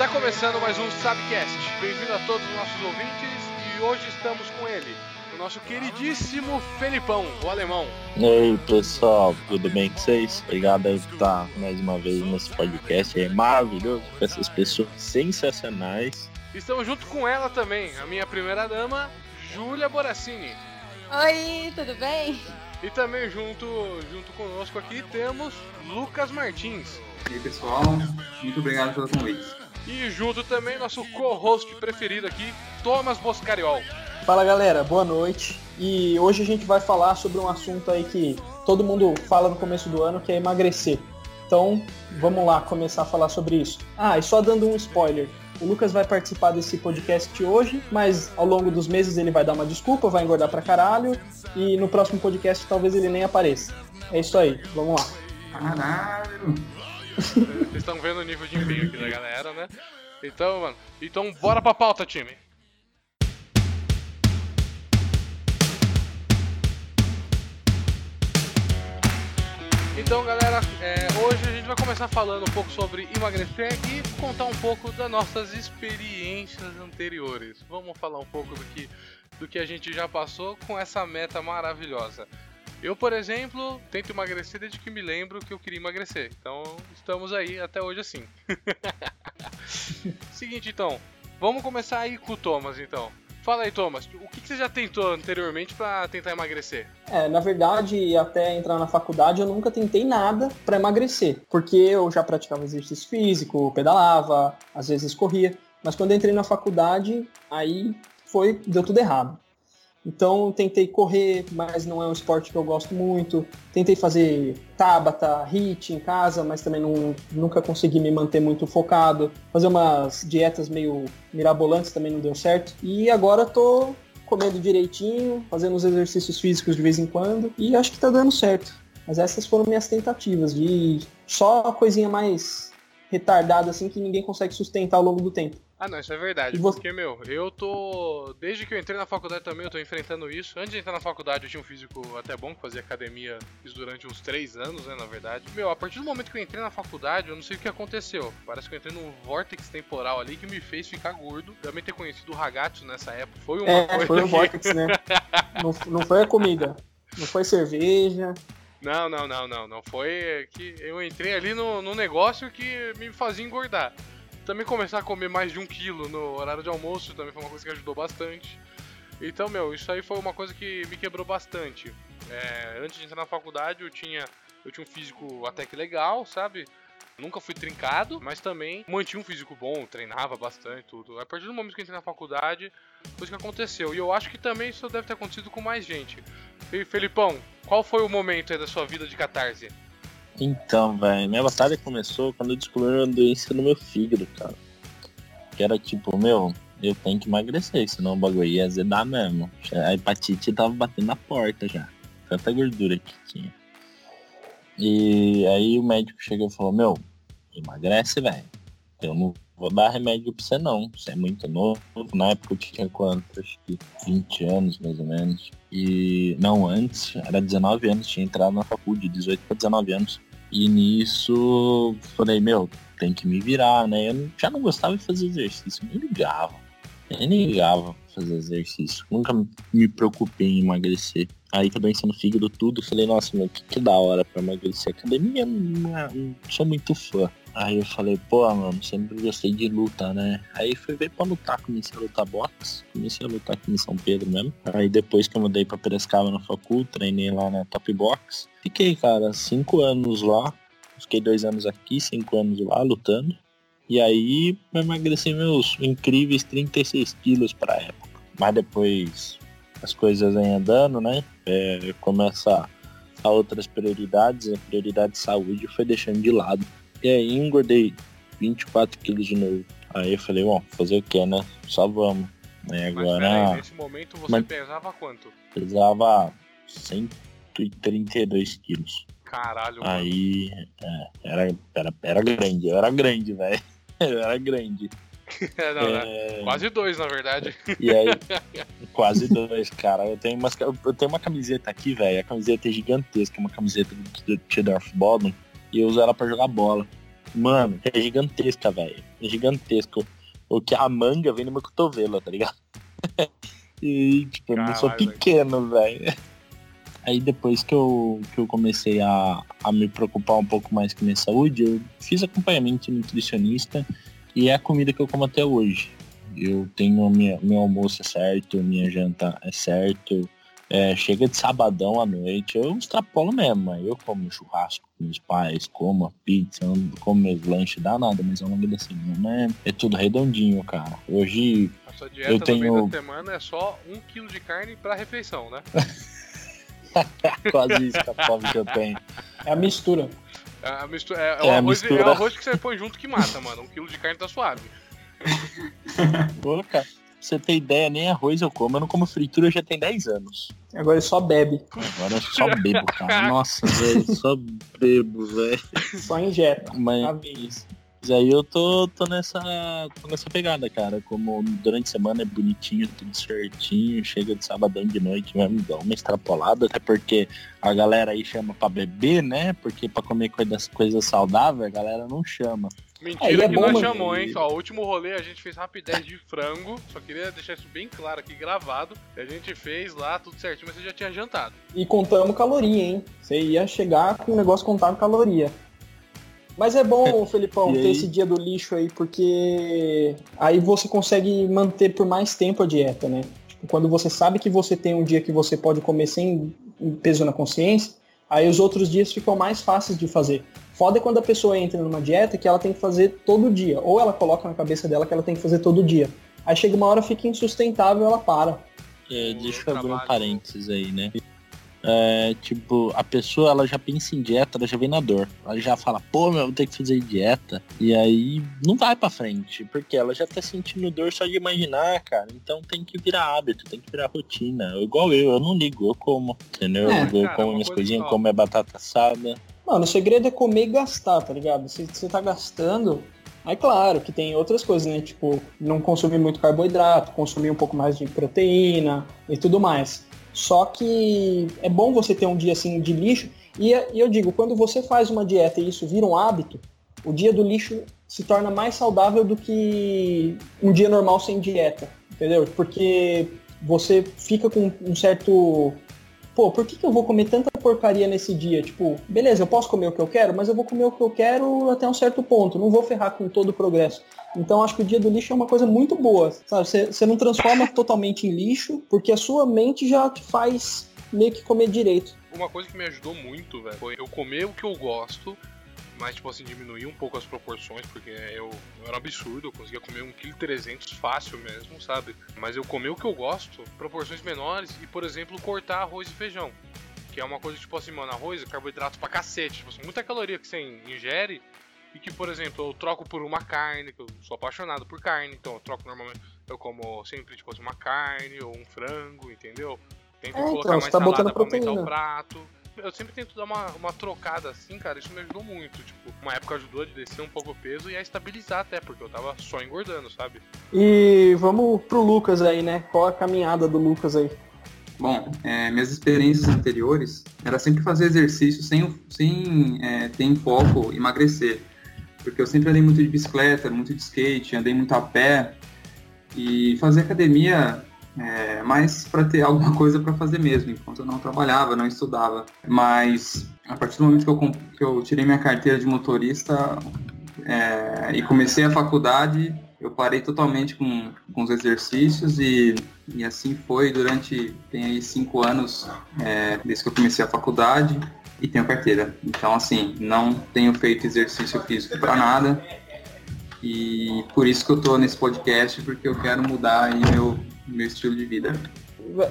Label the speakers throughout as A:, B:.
A: Está começando mais um Sabcast. Bem-vindo a todos os nossos ouvintes e hoje estamos com ele, o nosso queridíssimo Felipão, o alemão.
B: E aí, pessoal, tudo bem com vocês? Obrigado por estar mais uma vez nesse podcast, é maravilhoso, com essas pessoas sensacionais.
A: Estamos junto com ela também, a minha primeira dama, Júlia Boracini.
C: Oi, tudo bem?
A: E também junto, junto conosco aqui temos Lucas Martins.
D: E aí, pessoal, muito obrigado pelo convite.
A: E junto também nosso co-host preferido aqui, Thomas Boscariol.
E: Fala galera, boa noite. E hoje a gente vai falar sobre um assunto aí que todo mundo fala no começo do ano, que é emagrecer. Então, vamos lá começar a falar sobre isso. Ah, e só dando um spoiler. O Lucas vai participar desse podcast hoje, mas ao longo dos meses ele vai dar uma desculpa, vai engordar pra caralho, e no próximo podcast talvez ele nem apareça. É isso aí, vamos lá.
D: Caralho!
A: Vocês estão vendo o nível de empenho aqui da galera, né? Então, mano, então bora pra pauta, time. Então, galera, é, hoje a gente vai começar falando um pouco sobre emagrecer e contar um pouco das nossas experiências anteriores. Vamos falar um pouco do que, do que a gente já passou com essa meta maravilhosa. Eu, por exemplo, tento emagrecer desde que me lembro que eu queria emagrecer. Então, estamos aí até hoje assim. Seguinte, então, vamos começar aí com o Thomas, então. Fala aí, Thomas, o que, você já tentou anteriormente para tentar emagrecer?
E: É, na verdade, até entrar na faculdade eu nunca tentei nada para emagrecer, porque eu já praticava exercício físico, pedalava, às vezes corria, mas quando entrei na faculdade, aí foi deu tudo errado. Então tentei correr, mas não é um esporte que eu gosto muito. Tentei fazer tabata, hit em casa, mas também não, nunca consegui me manter muito focado. Fazer umas dietas meio mirabolantes também não deu certo. E agora tô comendo direitinho, fazendo os exercícios físicos de vez em quando e acho que tá dando certo. Mas essas foram minhas tentativas de só coisinha mais retardada assim que ninguém consegue sustentar ao longo do tempo.
A: Ah, não, isso é verdade.
E: Você-
A: Porque, meu, eu tô. Desde que eu entrei na faculdade também, eu tô enfrentando isso. Antes de entrar na faculdade, eu tinha um físico até bom, que fazia academia durante uns três anos, né, na verdade. Meu, a partir do momento que eu entrei na faculdade, eu não sei o que aconteceu. Parece que eu entrei num vórtex temporal ali que me fez ficar gordo. Também ter conhecido o Ragazzo nessa época foi uma
E: É,
A: coisa.
E: foi o
A: que-
E: Vortex, né? não, não foi a comida, não foi cerveja.
A: Não, não, não, não. Não foi que eu entrei ali no, no negócio que me fazia engordar. Também começar a comer mais de um quilo no horário de almoço também foi uma coisa que ajudou bastante. Então, meu, isso aí foi uma coisa que me quebrou bastante. É, antes de entrar na faculdade, eu tinha, eu tinha um físico até que legal, sabe? Nunca fui trincado, mas também mantinha um físico bom, treinava bastante, tudo. A partir do momento que entrei na faculdade, foi isso que aconteceu. E eu acho que também isso deve ter acontecido com mais gente. E Felipão, qual foi o momento aí da sua vida de catarse?
B: Então, velho, minha batalha começou quando eu descobri uma doença no meu fígado, cara. Que era tipo, meu, eu tenho que emagrecer, senão o bagulho ia azedar mesmo. A hepatite tava batendo na porta já. Tanta gordura que tinha. E aí o médico chegou e falou, meu, emagrece, velho. Eu não vou dar remédio pra você não. Você é muito novo. Na época eu tinha quanto? Acho que 20 anos, mais ou menos. E não, antes, era 19 anos, tinha entrado na faculdade, 18 para 19 anos. E nisso falei, meu, tem que me virar, né? Eu já não gostava de fazer exercício, nem ligava. Nem ligava fazer exercício. Nunca me preocupei em emagrecer. Aí que a doença no fígado tudo, falei, nossa, meu, que, que da hora pra emagrecer. Academia, não, é- não sou muito fã. Aí eu falei, pô, mano, sempre gostei de luta, né? Aí fui ver pra lutar, comecei a lutar boxe, comecei a lutar aqui em São Pedro mesmo. Aí depois que eu mudei pra Piracicaba na facul, treinei lá na Top Box. Fiquei, cara, cinco anos lá. Fiquei dois anos aqui, cinco anos lá lutando. E aí eu emagreci meus incríveis 36 quilos pra época. Mas depois as coisas vêm andando, né? É, começa a outras prioridades, a prioridade de saúde foi deixando de lado. E aí engordei 24 quilos de novo. Aí eu falei, bom, fazer o que, né? Só vamos. Aí
A: Mas peraí,
B: agora
A: nesse momento você
B: Mas-
A: pesava quanto?
B: pesava 132 quilos.
A: Caralho, mano.
B: Aí é, era, era, era grande, eu era grande, velho. Eu era grande.
A: Não, né?
B: É,
A: Quase dois, na verdade.
B: E aí, quase dois, cara. Eu tenho, umas, eu tenho uma camiseta aqui, velho. A camiseta é gigantesca, uma camiseta do Tudorf Bodum. E eu uso ela pra jogar bola. Mano, é gigantesca, velho. É gigantesco. O que a manga vem no meu cotovelo, tá ligado? e, tipo, eu não sou
A: Caralho,
B: pequeno, velho. Aí depois que eu, que eu comecei a, a me preocupar um pouco mais com minha saúde, eu fiz acompanhamento de nutricionista e é a comida que eu como até hoje. Eu tenho minha, meu almoço é certo, minha janta é certo. É, chega de sabadão à noite, eu extrapolo mesmo. Eu como churrasco com meus pais, como a pizza, como meus lanches, dá nada, mas ao longo da semana é, é tudo redondinho, cara. Hoje
A: A sua dieta
B: Eu
A: no
B: tenho-
A: meio da semana é só um quilo de carne pra refeição, né?
B: quase isso que a fome que eu tenho.
E: É a mistura.
A: É, a mistura, é, é o arroz,
B: mistura.
A: é o arroz que você põe junto que mata, mano. Um quilo de carne tá suave.
B: Pô, cara, você ter ideia, nem arroz eu como. Eu não como fritura já tem 10 anos.
E: Agora ele só bebe,
B: Agora eu só bebo, cara. Nossa, velho, só bebo, velho.
E: só injeta.
B: Mas,
E: vez.
B: mas aí eu tô, tô nessa tô nessa pegada, cara. Como durante a semana é bonitinho, tudo certinho. Chega de sabadão de noite mesmo, dá uma extrapolada. Até porque a galera aí chama pra beber, né? Porque pra comer coisas, coisas saudáveis, a galera não chama.
A: Mentira
E: Aí é
A: que
E: bom,
A: nós chamou, hein? Ó, o último rolê a gente fez rapidez de frango. Só queria deixar isso bem claro aqui, gravado. A gente fez lá, tudo certinho, mas você já tinha jantado.
E: E contamos caloria, hein? Você ia chegar com o negócio contado caloria. Mas é bom, Felipão, ter esse dia do lixo aí, porque aí você consegue manter por mais tempo a dieta, né? Tipo, quando você sabe que você tem um dia que você pode comer sem peso na consciência, aí os outros dias ficam mais fáceis de fazer. Foda é quando a pessoa entra numa dieta que ela tem que fazer todo dia. Ou ela coloca na cabeça dela que ela tem que fazer todo dia. Aí chega uma hora, fica insustentável, ela para.
B: É, deixa eu abrir um parênteses aí, né? É, tipo, a pessoa ela já pensa em dieta, ela já vem na dor. Ela já fala, pô, meu, vou ter que fazer dieta. E aí não vai pra frente, porque ela já tá sentindo dor só de imaginar, cara. Então tem que virar hábito, tem que virar rotina. Igual eu, eu não ligo, eu como, entendeu?
E: É,
B: eu
A: cara,
B: como minhas coisinhas, como minha batata assada.
E: Mano, o segredo é comer e gastar, tá ligado? Se você tá gastando, aí claro que tem outras coisas, né? Tipo, não consumir muito carboidrato, consumir um pouco mais de proteína e tudo mais. Só que é bom você ter um dia assim de lixo. E, e eu digo, quando você faz uma dieta e isso vira um hábito, o dia do lixo se torna mais saudável do que um dia normal sem dieta. Entendeu? Porque você fica com um certo pô, por que, que eu vou comer tanta porcaria nesse dia? Tipo, beleza, eu posso comer o que eu quero, mas eu vou comer o que eu quero até um certo ponto. Não vou ferrar com todo o progresso. Então acho que o dia do lixo é uma coisa muito boa. Sabe? Você, não transforma totalmente em lixo, porque a sua mente já te faz meio que comer direito.
A: Uma coisa que me ajudou muito, velho, foi eu comer o que eu gosto, mas, tipo assim, diminuir um pouco as proporções, porque eu, eu era absurdo, eu conseguia comer 1,3 kg fácil mesmo, sabe? Mas eu comer o que eu gosto, proporções menores, e, por exemplo, cortar arroz e feijão. Que é uma coisa, tipo assim, mano, arroz é carboidrato pra cacete, tipo assim, muita caloria que você ingere, e que, por exemplo, eu troco por uma carne, que eu sou apaixonado por carne, então eu troco normalmente, eu como sempre, tipo assim, uma carne ou um frango, entendeu? Tento
E: É,
A: colocar
E: então,
A: mais
E: tá
A: salada pra aumentar
E: proteína.
A: o prato. Eu sempre tento dar uma, uma trocada assim, cara, isso me ajudou muito. Tipo, uma época ajudou a descer um pouco o peso e a estabilizar até, porque eu tava só engordando, sabe?
E: E vamos pro Lucas aí, né? Qual a caminhada do Lucas aí?
D: Bom, é, minhas experiências anteriores era sempre fazer exercício sem, sem é, ter em foco emagrecer. Porque eu sempre andei muito de bicicleta, muito de skate, andei muito a pé. E fazer academia é, mais para ter alguma coisa para fazer mesmo, enquanto eu não trabalhava, não estudava. Mas a partir do momento que eu, que eu tirei minha carteira de motorista é, e comecei a faculdade, eu parei totalmente com, com os exercícios e, e assim foi durante, tem aí cinco anos, é, desde que eu comecei a faculdade e tenho carteira. Então, assim, não tenho feito exercício físico para nada e por isso que eu tô nesse podcast, porque eu quero mudar aí meu, meu estilo de vida.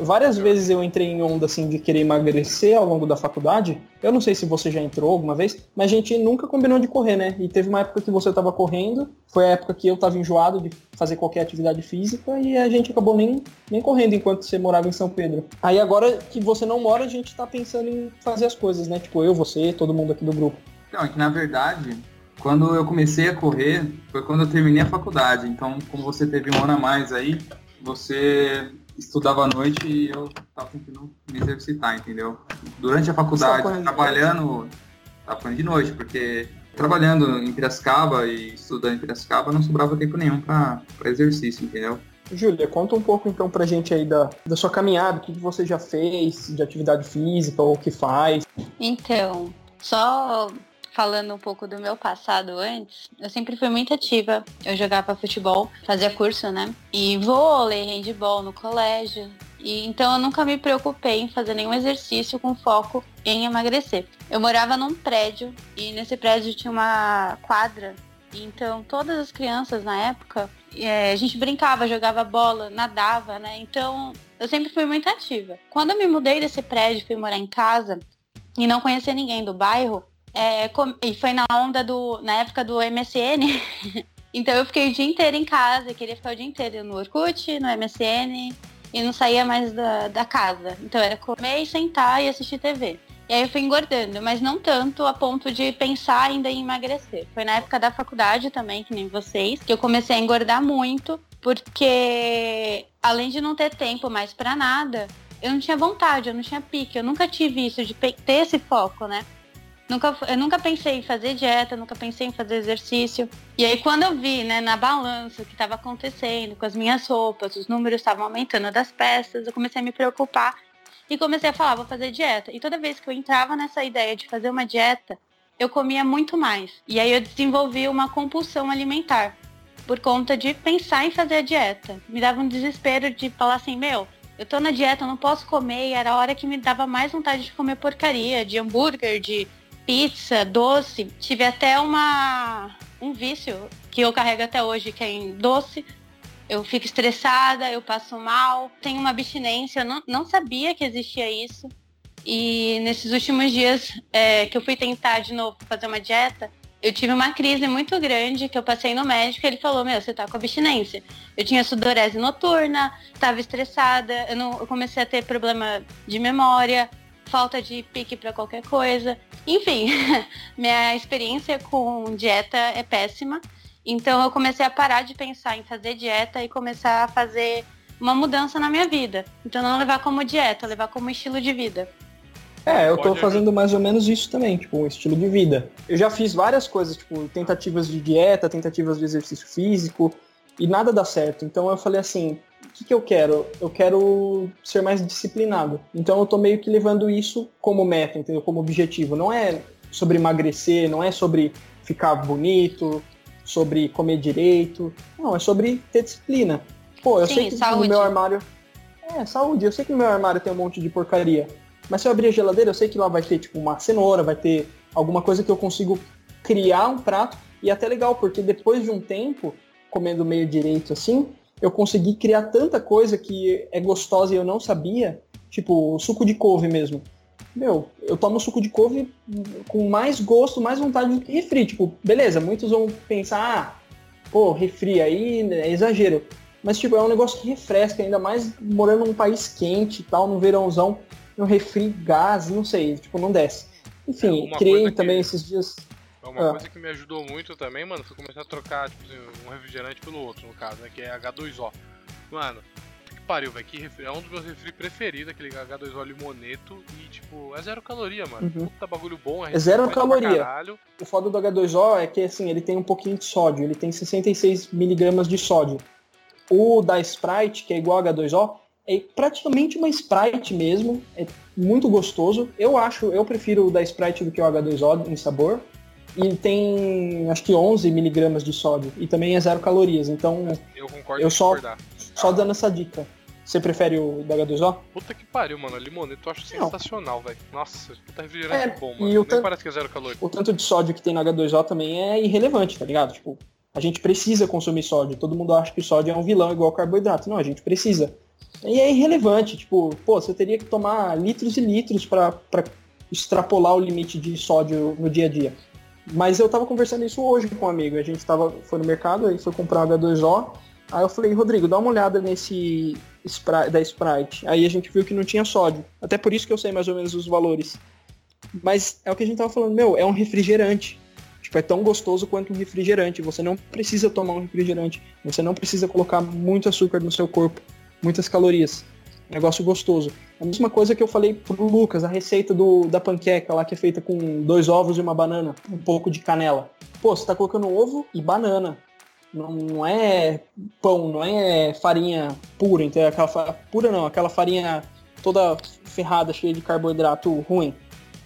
E: Várias vezes eu entrei em onda assim de querer emagrecer ao longo da faculdade. Eu não sei se você já entrou alguma vez, mas a gente nunca combinou de correr, né? E teve uma época que você tava correndo, foi a época que eu tava enjoado de fazer qualquer atividade física e a gente acabou nem, nem correndo enquanto você morava em São Pedro. Aí agora que você não mora, a gente tá pensando em fazer as coisas, né? Tipo, eu, você, todo mundo aqui do grupo.
D: Não, é que na verdade, quando eu comecei a correr, foi quando eu terminei a faculdade. Então, como você teve um ano a mais aí, você estudava à noite e eu tava tentando me exercitar, entendeu? Durante a faculdade, trabalhando, tava correndo de noite, porque trabalhando em Piracicaba e estudando em Piracicaba, não sobrava tempo nenhum para exercício, entendeu?
E: Júlia, conta um pouco então pra gente aí da, da sua caminhada, o que, que você já fez de atividade física ou o que faz.
C: Então, só falando um pouco do meu passado antes, eu sempre fui muito ativa. Eu jogava futebol, fazia curso, né? E vôlei, handball no colégio. E então eu nunca me preocupei em fazer nenhum exercício com foco em emagrecer. Eu morava num prédio e nesse prédio tinha uma quadra. Então todas as crianças na época é, a gente brincava, jogava bola, nadava, né? Então eu sempre fui muito ativa. Quando eu me mudei desse prédio, fui morar em casa e não conhecia ninguém do bairro, é, e foi na onda do. na época do MSN. então eu fiquei o dia inteiro em casa, queria ficar o dia inteiro no Orkut, no MSN, e não saía mais da, da casa. Então era comer e sentar e assistir TV. E aí eu fui engordando, mas não tanto a ponto de pensar ainda em emagrecer. Foi na época da faculdade também, que nem vocês, que eu comecei a engordar muito, porque além de não ter tempo mais para nada, eu não tinha vontade, eu não tinha pique, eu nunca tive isso de ter esse foco, né? Nunca, eu nunca pensei em fazer dieta, nunca pensei em fazer exercício. E aí quando eu vi, né, na balança o que estava acontecendo com as minhas roupas, os números estavam aumentando das peças, eu comecei a me preocupar e comecei a falar, vou fazer dieta. E toda vez que eu entrava nessa ideia de fazer uma dieta, eu comia muito mais. E aí eu desenvolvi uma compulsão alimentar por conta de pensar em fazer a dieta. Me dava um desespero de falar assim, meu, eu tô na dieta, eu não posso comer, e era a hora que me dava mais vontade de comer porcaria, de hambúrguer, de pizza, doce. Tive até uma um vício que eu carrego até hoje, que é em doce. Eu fico estressada, eu passo mal, tenho uma abstinência, eu não, não sabia que existia isso. E nesses últimos dias é, que eu fui tentar de novo fazer uma dieta, eu tive uma crise muito grande que eu passei no médico e ele falou, meu, você tá com abstinência. Eu tinha sudorese noturna, estava estressada, eu, não, eu comecei a ter problema de memória, falta de pique para qualquer coisa. Enfim, minha experiência com dieta é péssima. Então eu comecei a parar de pensar em fazer dieta e começar a fazer uma mudança na minha vida. Então não levar como dieta, levar como estilo de vida.
E: É, eu tô fazendo mais ou menos isso também, tipo, um estilo de vida. Eu já fiz várias coisas, tipo, tentativas de dieta, tentativas de exercício físico, e nada dá certo. Então eu falei assim, que, que eu quero? Eu quero ser mais disciplinado. Então eu tô meio que levando isso como meta, entendeu? Como objetivo. Não é sobre emagrecer, não é sobre ficar bonito, sobre comer direito. Não, é sobre ter disciplina. Pô, eu Sim, sei que saúde. no meu armário. É, saúde. Eu sei que no meu armário tem um monte de porcaria. Mas se eu abrir a geladeira, eu sei que lá vai ter, tipo, uma cenoura, vai ter alguma coisa que eu consigo criar um prato. E é até legal, porque depois de um tempo, comendo meio direito assim, eu consegui criar tanta coisa que é gostosa e eu não sabia, tipo o suco de couve mesmo. Meu, eu tomo suco de couve com mais gosto, mais vontade do que refri. Tipo, beleza, muitos vão pensar, ah, pô, refri aí é exagero. Mas, tipo, é um negócio que refresca, ainda mais morando num país quente e tal, no verãozão, um refri, gás, não sei, tipo, não desce. Enfim, é criei também que... esses dias
A: uma ah. coisa que me ajudou muito também, mano, foi começar a trocar tipo, assim, um refrigerante pelo outro, no caso, né? Que é H2O. Mano, que pariu, velho. Que refri... É um dos meus refri preferidos, aquele H2O limoneto. E, tipo, é zero caloria, mano. Uhum. Puta bagulho bom.
E: É, é zero caloria. O foda do H2O é que, assim, ele tem um pouquinho de sódio. Ele tem 66 miligramas de sódio. O da Sprite, que é igual H2O, é praticamente uma Sprite mesmo. É muito gostoso. Eu acho, eu prefiro o da Sprite do que o H2O em sabor e tem acho que 11 miligramas de sódio e também é zero calorias. Então
A: eu concordo
E: eu só, só dando essa dica. Você prefere o da H2O?
A: Puta que pariu, mano. A limoneta eu acho sensacional, velho. Nossa, puta refrigerante é, bom, mano. E o
E: tanto,
A: parece que é zero.
E: O tanto de sódio que tem no H2O também é irrelevante, tá ligado? Tipo, a gente precisa consumir sódio. Todo mundo acha que sódio é um vilão igual carboidrato. Não, a gente precisa. E é irrelevante. Tipo, pô, você teria que tomar litros e litros para extrapolar o limite de sódio no dia a dia. Mas eu tava conversando isso hoje com um amigo. A gente tava, foi no mercado, aí foi comprar H2O. Aí eu falei, Rodrigo, dá uma olhada nesse Sprite, da Sprite. Aí a gente viu que não tinha sódio. Até por isso que eu sei mais ou menos os valores. Mas é o que a gente tava falando, meu, é um refrigerante. Tipo, é tão gostoso quanto um refrigerante. Você não precisa tomar um refrigerante. Você não precisa colocar muito açúcar no seu corpo, muitas calorias. Negócio gostoso. A mesma coisa que eu falei pro Lucas, a receita do, da panqueca lá que é feita com dois ovos e uma banana, um pouco de canela. Pô, você tá colocando ovo e banana. Não, não é pão, não é farinha pura, então aquela pura não, aquela farinha toda ferrada, cheia de carboidrato ruim.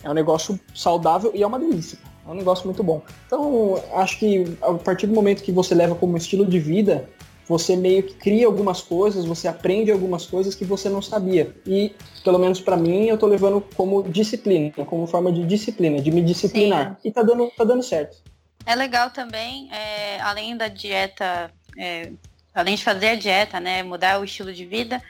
E: É um negócio saudável e é uma delícia. É um negócio muito bom. Então, acho que a partir do momento que você leva como estilo de vida, você meio que cria algumas coisas, você aprende algumas coisas que você não sabia. E, pelo menos para mim, eu tô levando como disciplina, como forma de disciplina, de me disciplinar. Sim. E tá dando, tá dando certo.
C: É legal também, é, além da dieta, é, além de fazer a dieta, né, mudar o estilo de vida,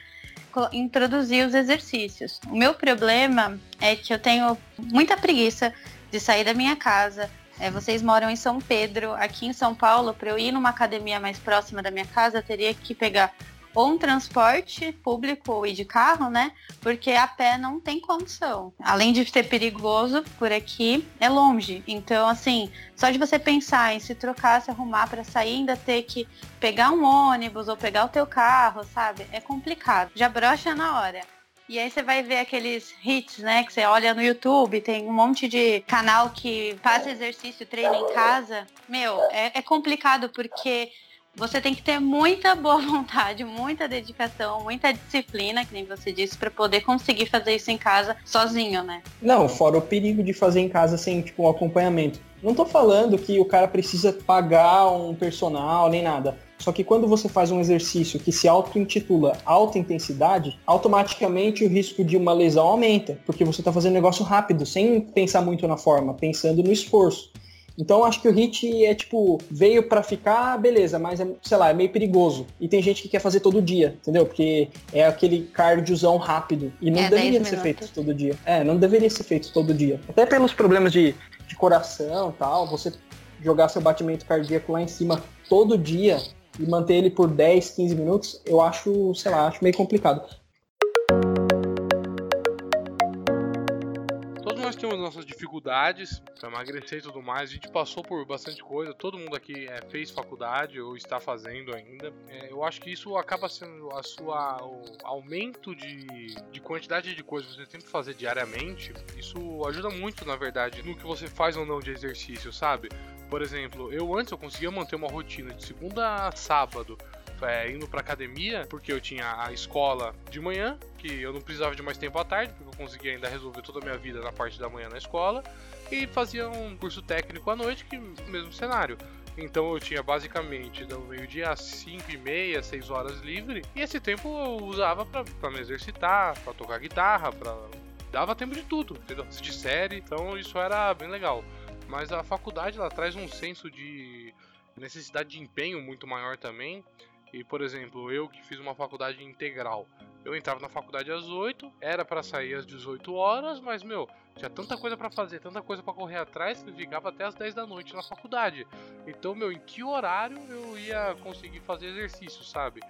C: introduzir os exercícios. O meu problema é que eu tenho muita preguiça de sair da minha casa. É, vocês moram em São Pedro, aqui em São Paulo, para eu ir numa academia mais próxima da minha casa, teria que pegar ou um transporte público e de carro, né? Porque a pé não tem condição. Além de ser perigoso por aqui, é longe. Então, assim, só de você pensar em se trocar, se arrumar para sair, ainda ter que pegar um ônibus ou pegar o teu carro, sabe? É complicado. Já brocha na hora. E aí você vai ver aqueles hits, né? Que você olha no YouTube, tem um monte de canal que faz exercício, treina em casa. Meu, é, é complicado porque você tem que ter muita boa vontade, muita dedicação, muita disciplina, que nem você disse, para poder conseguir fazer isso em casa sozinho, né?
E: Não, fora o perigo de fazer em casa sem, tipo, um acompanhamento. Não tô falando que o cara precisa pagar um personal nem nada. Só que quando você faz um exercício que se auto-intitula alta intensidade, automaticamente o risco de uma lesão aumenta, porque você está fazendo negócio rápido, sem pensar muito na forma, pensando no esforço. Então acho que o HIT é tipo, veio para ficar, beleza, mas é, sei lá, é meio perigoso. E tem gente que quer fazer todo dia, entendeu? Porque é aquele cardiozão rápido. E não é, deveria ser feito todo dia. É, não deveria ser feito todo dia. Até pelos problemas de, de coração e tal, você jogar seu batimento cardíaco lá em cima todo dia e manter ele por 10, 15 minutos, eu acho, sei lá, acho meio complicado.
A: temos nossas dificuldades para emagrecer e tudo mais. A gente passou por bastante coisa. Todo mundo aqui é, fez faculdade ou está fazendo ainda. É, eu acho que isso acaba sendo a sua o aumento de, de quantidade de coisas que você tem que fazer diariamente. Isso ajuda muito, na verdade, no que você faz ou não de exercício, sabe? Por exemplo, eu antes eu conseguia manter uma rotina de segunda a sábado é, indo pra academia, porque eu tinha a escola de manhã, que eu não precisava de mais tempo à tarde, porque eu conseguia ainda resolver toda a minha vida na parte da manhã na escola, e fazia um curso técnico à noite, que mesmo cenário. Então eu tinha basicamente do meio-dia às 5 e meia, 6 horas livre, e esse tempo eu usava para me exercitar, para tocar guitarra, para dava tempo de tudo, entendeu? De série, então isso era bem legal. Mas a faculdade ela traz um senso de necessidade de empenho muito maior também. E, por exemplo, eu que fiz uma faculdade integral, eu entrava na faculdade às 8, era para sair às 18 horas, mas, meu, tinha tanta coisa para fazer, tanta coisa para correr atrás, que eu ficava até às 10 da noite na faculdade. Então, meu, em que horário eu ia conseguir fazer exercício, sabe?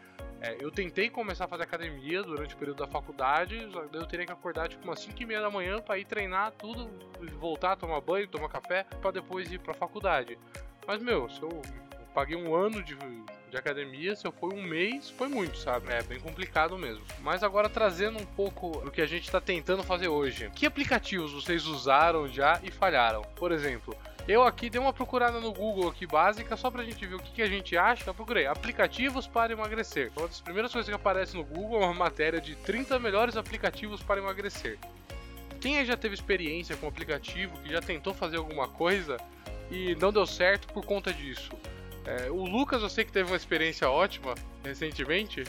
A: É, eu tentei começar a fazer academia durante o período da faculdade, eu teria que acordar tipo umas 5 e meia da manhã para ir treinar tudo, voltar, tomar banho, tomar café, para depois ir pra faculdade. Mas, meu, se eu paguei um ano de, de academia, se eu for um mês, foi muito, sabe? É bem complicado mesmo. Mas agora trazendo um pouco do que a gente está tentando fazer hoje. Que aplicativos vocês usaram já e falharam? Por exemplo, eu aqui dei uma procurada no Google aqui básica só pra gente ver o que, que a gente acha. Eu procurei aplicativos para emagrecer. Uma das primeiras coisas que aparece no Google é uma matéria de 30 melhores aplicativos para emagrecer. Quem aí já teve experiência com aplicativo, que já tentou fazer alguma coisa e não deu certo por conta disso? É, o Lucas, eu sei que teve uma experiência ótima recentemente,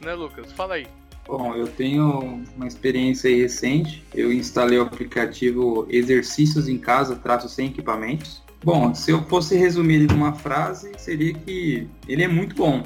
A: né, Lucas? Fala aí.
D: Bom, eu tenho uma experiência recente. Eu instalei o aplicativo Exercícios em Casa, traço sem equipamentos. Bom, se eu fosse resumir ele numa frase, seria que ele é muito bom,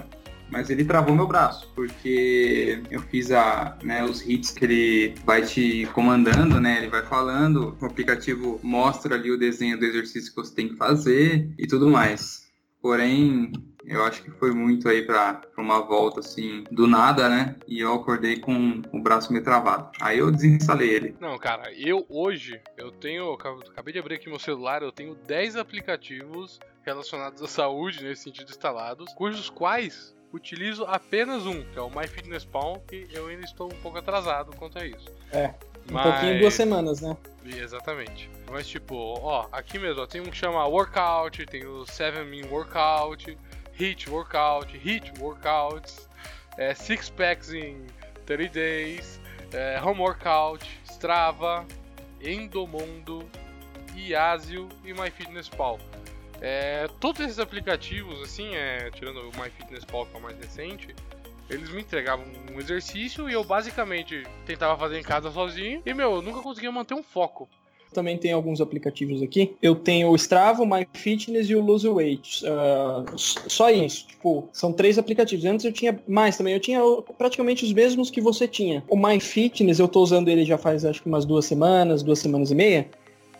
D: mas ele travou meu braço, porque eu fiz a, né, os hits que ele vai te comandando, né? Ele vai falando, o aplicativo mostra ali o desenho do exercício que você tem que fazer e tudo mais. Porém, eu acho que foi muito aí para uma volta assim, do nada, né? E eu acordei com o braço meio travado. Aí eu desinstalei ele.
A: Não, cara, eu hoje, eu tenho. Acabei de abrir aqui meu celular, eu tenho 10 aplicativos relacionados à saúde nesse sentido instalados, cujos quais utilizo apenas um, que é o MyFitnessPal, que eu ainda estou um pouco atrasado quanto a isso.
E: É. Um Mas... pouquinho, duas semanas, né?
A: Exatamente. Mas tipo, ó, aqui mesmo, ó, tem um que chama Workout, tem o 7 Min Workout, Hit Workout, Hit Workouts, é, Six Packs in 30 Days, é, Home Workout, Strava, Endomondo, Iasio e MyFitnessPal. É, todos esses aplicativos, assim, é, tirando o MyFitnessPal que é o mais recente, eles me entregavam um exercício e eu basicamente tentava fazer em casa sozinho. E, meu, eu nunca conseguia manter um foco.
E: Também tem alguns aplicativos aqui. Eu tenho o Strava, o MyFitness e o Lose Weight. Uh, só isso. Tipo, são três aplicativos. Antes eu tinha mais também. Eu tinha praticamente os mesmos que você tinha. O MyFitness, eu tô usando ele já faz acho que umas duas semanas, duas semanas e meia.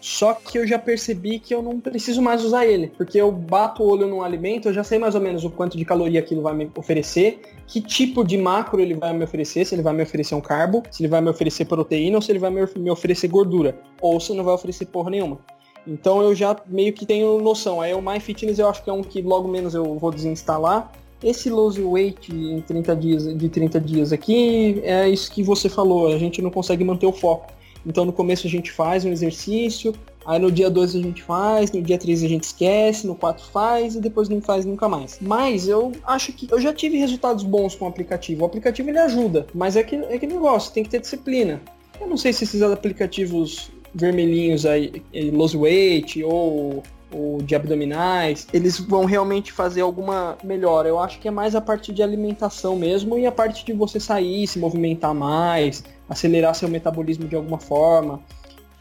E: Só que eu já percebi que eu não preciso mais usar ele, porque eu bato o olho num alimento, eu já sei mais ou menos o quanto de caloria aquilo vai me oferecer, que tipo de macro ele vai me oferecer, se ele vai me oferecer um carbo, se ele vai me oferecer proteína ou se ele vai me oferecer gordura, ou se não vai oferecer porra nenhuma. Então eu já meio que tenho noção. Aí o MyFitness eu acho que é um que logo menos eu vou desinstalar. Esse lose weight em 30 dias, de 30 dias aqui, é isso que você falou, a gente não consegue manter o foco. Então no começo a gente faz um exercício, aí no dia 2 a gente faz, no dia 3 a gente esquece, no 4 faz e depois não faz nunca mais. Mas eu acho que eu já tive resultados bons com o aplicativo. O aplicativo ele ajuda, mas é que, é que negócio, tem que ter disciplina. Eu não sei se esses aplicativos vermelhinhos aí, Lost Weight ou ou de abdominais, eles vão realmente fazer alguma melhora. Eu acho que é mais a parte de alimentação mesmo e a parte de você sair, se movimentar mais, acelerar seu metabolismo de alguma forma.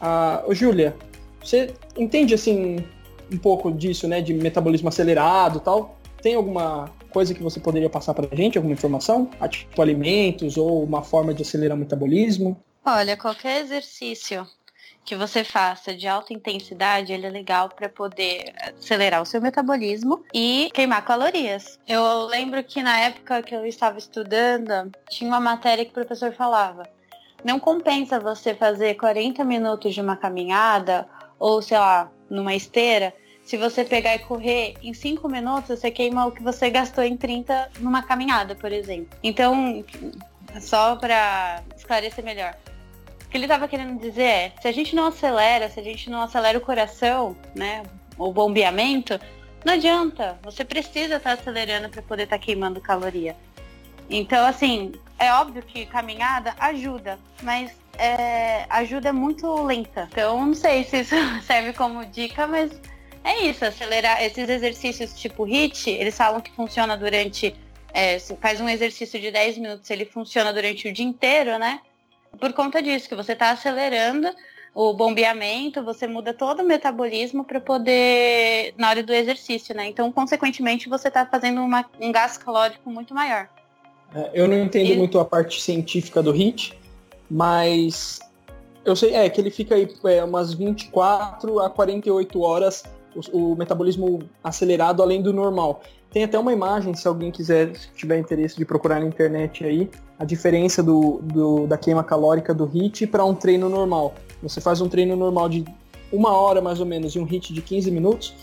E: Ah, ô, Júlia, você entende assim um pouco disso, né, de metabolismo acelerado, tal? Tem alguma coisa que você poderia passar para a gente, alguma informação? Ah, tipo alimentos ou uma forma de acelerar o metabolismo?
C: Olha, qualquer exercício que você faça de alta intensidade, ele é legal para poder acelerar o seu metabolismo e queimar calorias. Eu lembro que na época que eu estava estudando, tinha uma matéria que o professor falava: não compensa você fazer 40 minutos de uma caminhada ou, sei lá, numa esteira. Se você pegar e correr em 5 minutos, você queima o que você gastou em 30 numa caminhada, por exemplo. Então, só para esclarecer melhor, que ele estava querendo dizer é, se a gente não acelera, se a gente não acelera o coração, né, o bombeamento, não adianta. Você precisa estar tá acelerando para poder estar tá queimando caloria. Então, assim, é óbvio que caminhada ajuda, mas é, ajuda muito lenta. Então, não sei se isso serve como dica, mas é isso, acelerar esses exercícios tipo HIT, eles falam que funciona durante. É, faz um exercício de 10 minutos, ele funciona durante o dia inteiro, né? por conta disso, que você está acelerando o bombeamento, você muda todo o metabolismo para poder, na hora do exercício, né? Então, consequentemente, você está fazendo uma, um gasto calórico muito maior.
E: É, eu não entendo e... muito a parte científica do HIT, mas eu sei é que ele fica aí é, umas 24 a 48 horas o, o, metabolismo acelerado além do normal. Tem até uma imagem, se alguém quiser, se tiver interesse de procurar na internet aí, a diferença do, do da queima calórica do HIIT para um treino normal. Você faz um treino normal de uma hora mais ou menos e um HIIT de 15 minutos,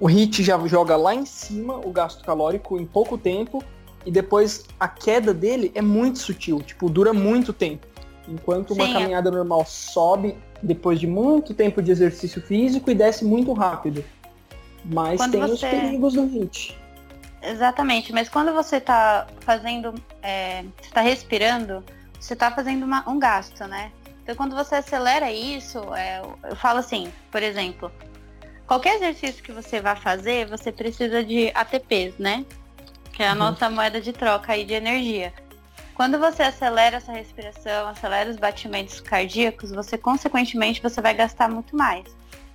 E: o HIIT já joga lá em cima o gasto calórico em pouco tempo e depois a queda dele é muito sutil, tipo, dura muito tempo. Enquanto uma Sim, é. caminhada é. normal sobe depois de muito tempo de exercício físico e desce muito rápido. Mas Quando tem você... os perigos do HIIT.
C: Exatamente, mas quando você está fazendo, é, você está respirando, você está fazendo uma, um gasto, né? Então quando você acelera isso, é, eu falo assim, por exemplo, qualquer exercício que você vai fazer, você precisa de ATPs, né? Que é a uhum. nossa moeda de troca aí de energia. Quando você acelera essa respiração, acelera os batimentos cardíacos, você consequentemente você vai gastar muito mais.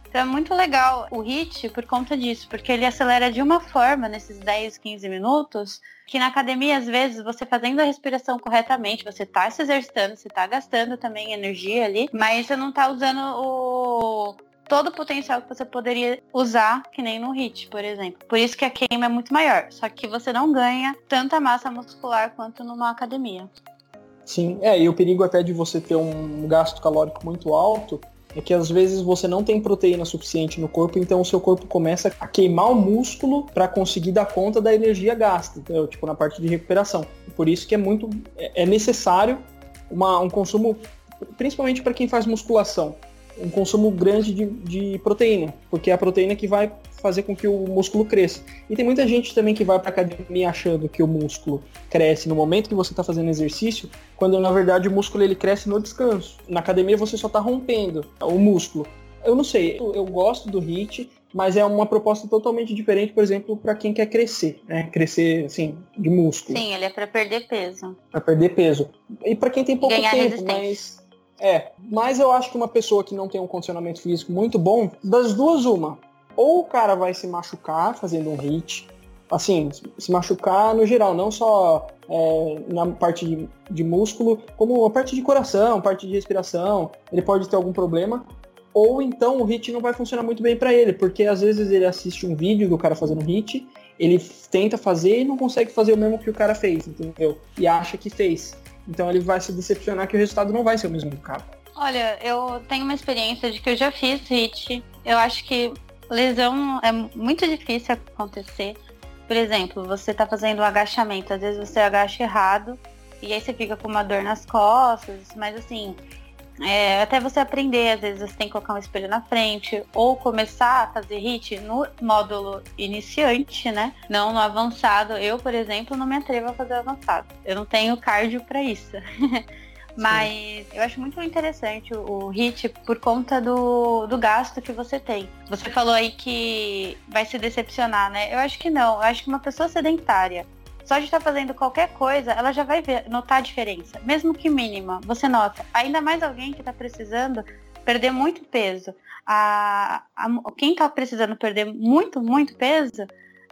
C: Então é muito legal o HIT por conta disso, porque ele acelera de uma forma nesses 10, 15 minutos, que na academia, às vezes, você fazendo a respiração corretamente, você tá se exercitando, você tá gastando também energia ali, mas você não tá usando o todo o potencial que você poderia usar, que nem no HIT, por exemplo. Por isso que a queima é muito maior, só que você não ganha tanta massa muscular quanto numa academia.
E: Sim, é, e o perigo até de você ter um gasto calórico muito alto é que às vezes você não tem proteína suficiente no corpo, então o seu corpo começa a queimar o músculo para conseguir dar conta da energia gasta, entendeu? tipo na parte de recuperação. Por isso que é muito é, é necessário uma, um consumo, principalmente para quem faz musculação, um consumo grande de, de proteína, porque é a proteína que vai fazer com que o músculo cresça. E tem muita gente também que vai para academia achando que o músculo cresce no momento que você está fazendo exercício, quando na verdade o músculo ele cresce no descanso. Na academia você só está rompendo o músculo. Eu não sei, eu, eu gosto do HIIT, mas é uma proposta totalmente diferente, por exemplo, para quem quer crescer, né? Crescer, assim, de músculo.
C: Sim, ele é para perder peso.
E: Para perder peso. E para quem tem pouco
C: Ganhar
E: tempo, mas é, mas eu acho que uma pessoa que não tem um condicionamento físico muito bom, das duas uma, ou o cara vai se machucar fazendo um hit, assim, se machucar no geral, não só é, na parte de, de, músculo, como a parte de coração, parte de respiração, ele pode ter algum problema. Ou então o hit não vai funcionar muito bem para ele, porque às vezes ele assiste um vídeo do cara fazendo hit, ele tenta fazer e não consegue fazer o mesmo que o cara fez, entendeu? E acha que fez. Então ele vai se decepcionar que o resultado não vai ser o mesmo do cara.
C: Olha, eu tenho uma experiência de que eu já fiz hit. Eu acho que lesão é muito difícil acontecer. Por exemplo, você está fazendo um agachamento, às vezes você agacha errado e aí você fica com uma dor nas costas, mas assim, é, até você aprender, às vezes você tem que colocar um espelho na frente, ou começar a fazer HIT no módulo iniciante, né? Não no avançado. Eu, por exemplo, não me atrevo a fazer avançado. Eu não tenho cardio para isso. Mas eu acho muito interessante o, HIT por conta do, do gasto que você tem. Você falou aí que vai se decepcionar, né? Eu acho que não. Eu acho que uma pessoa sedentária, só de estar fazendo qualquer coisa, ela já vai ver, notar a diferença. Mesmo que mínima, você nota. Ainda mais alguém que está precisando perder muito peso. A, a quem está precisando perder muito, muito peso,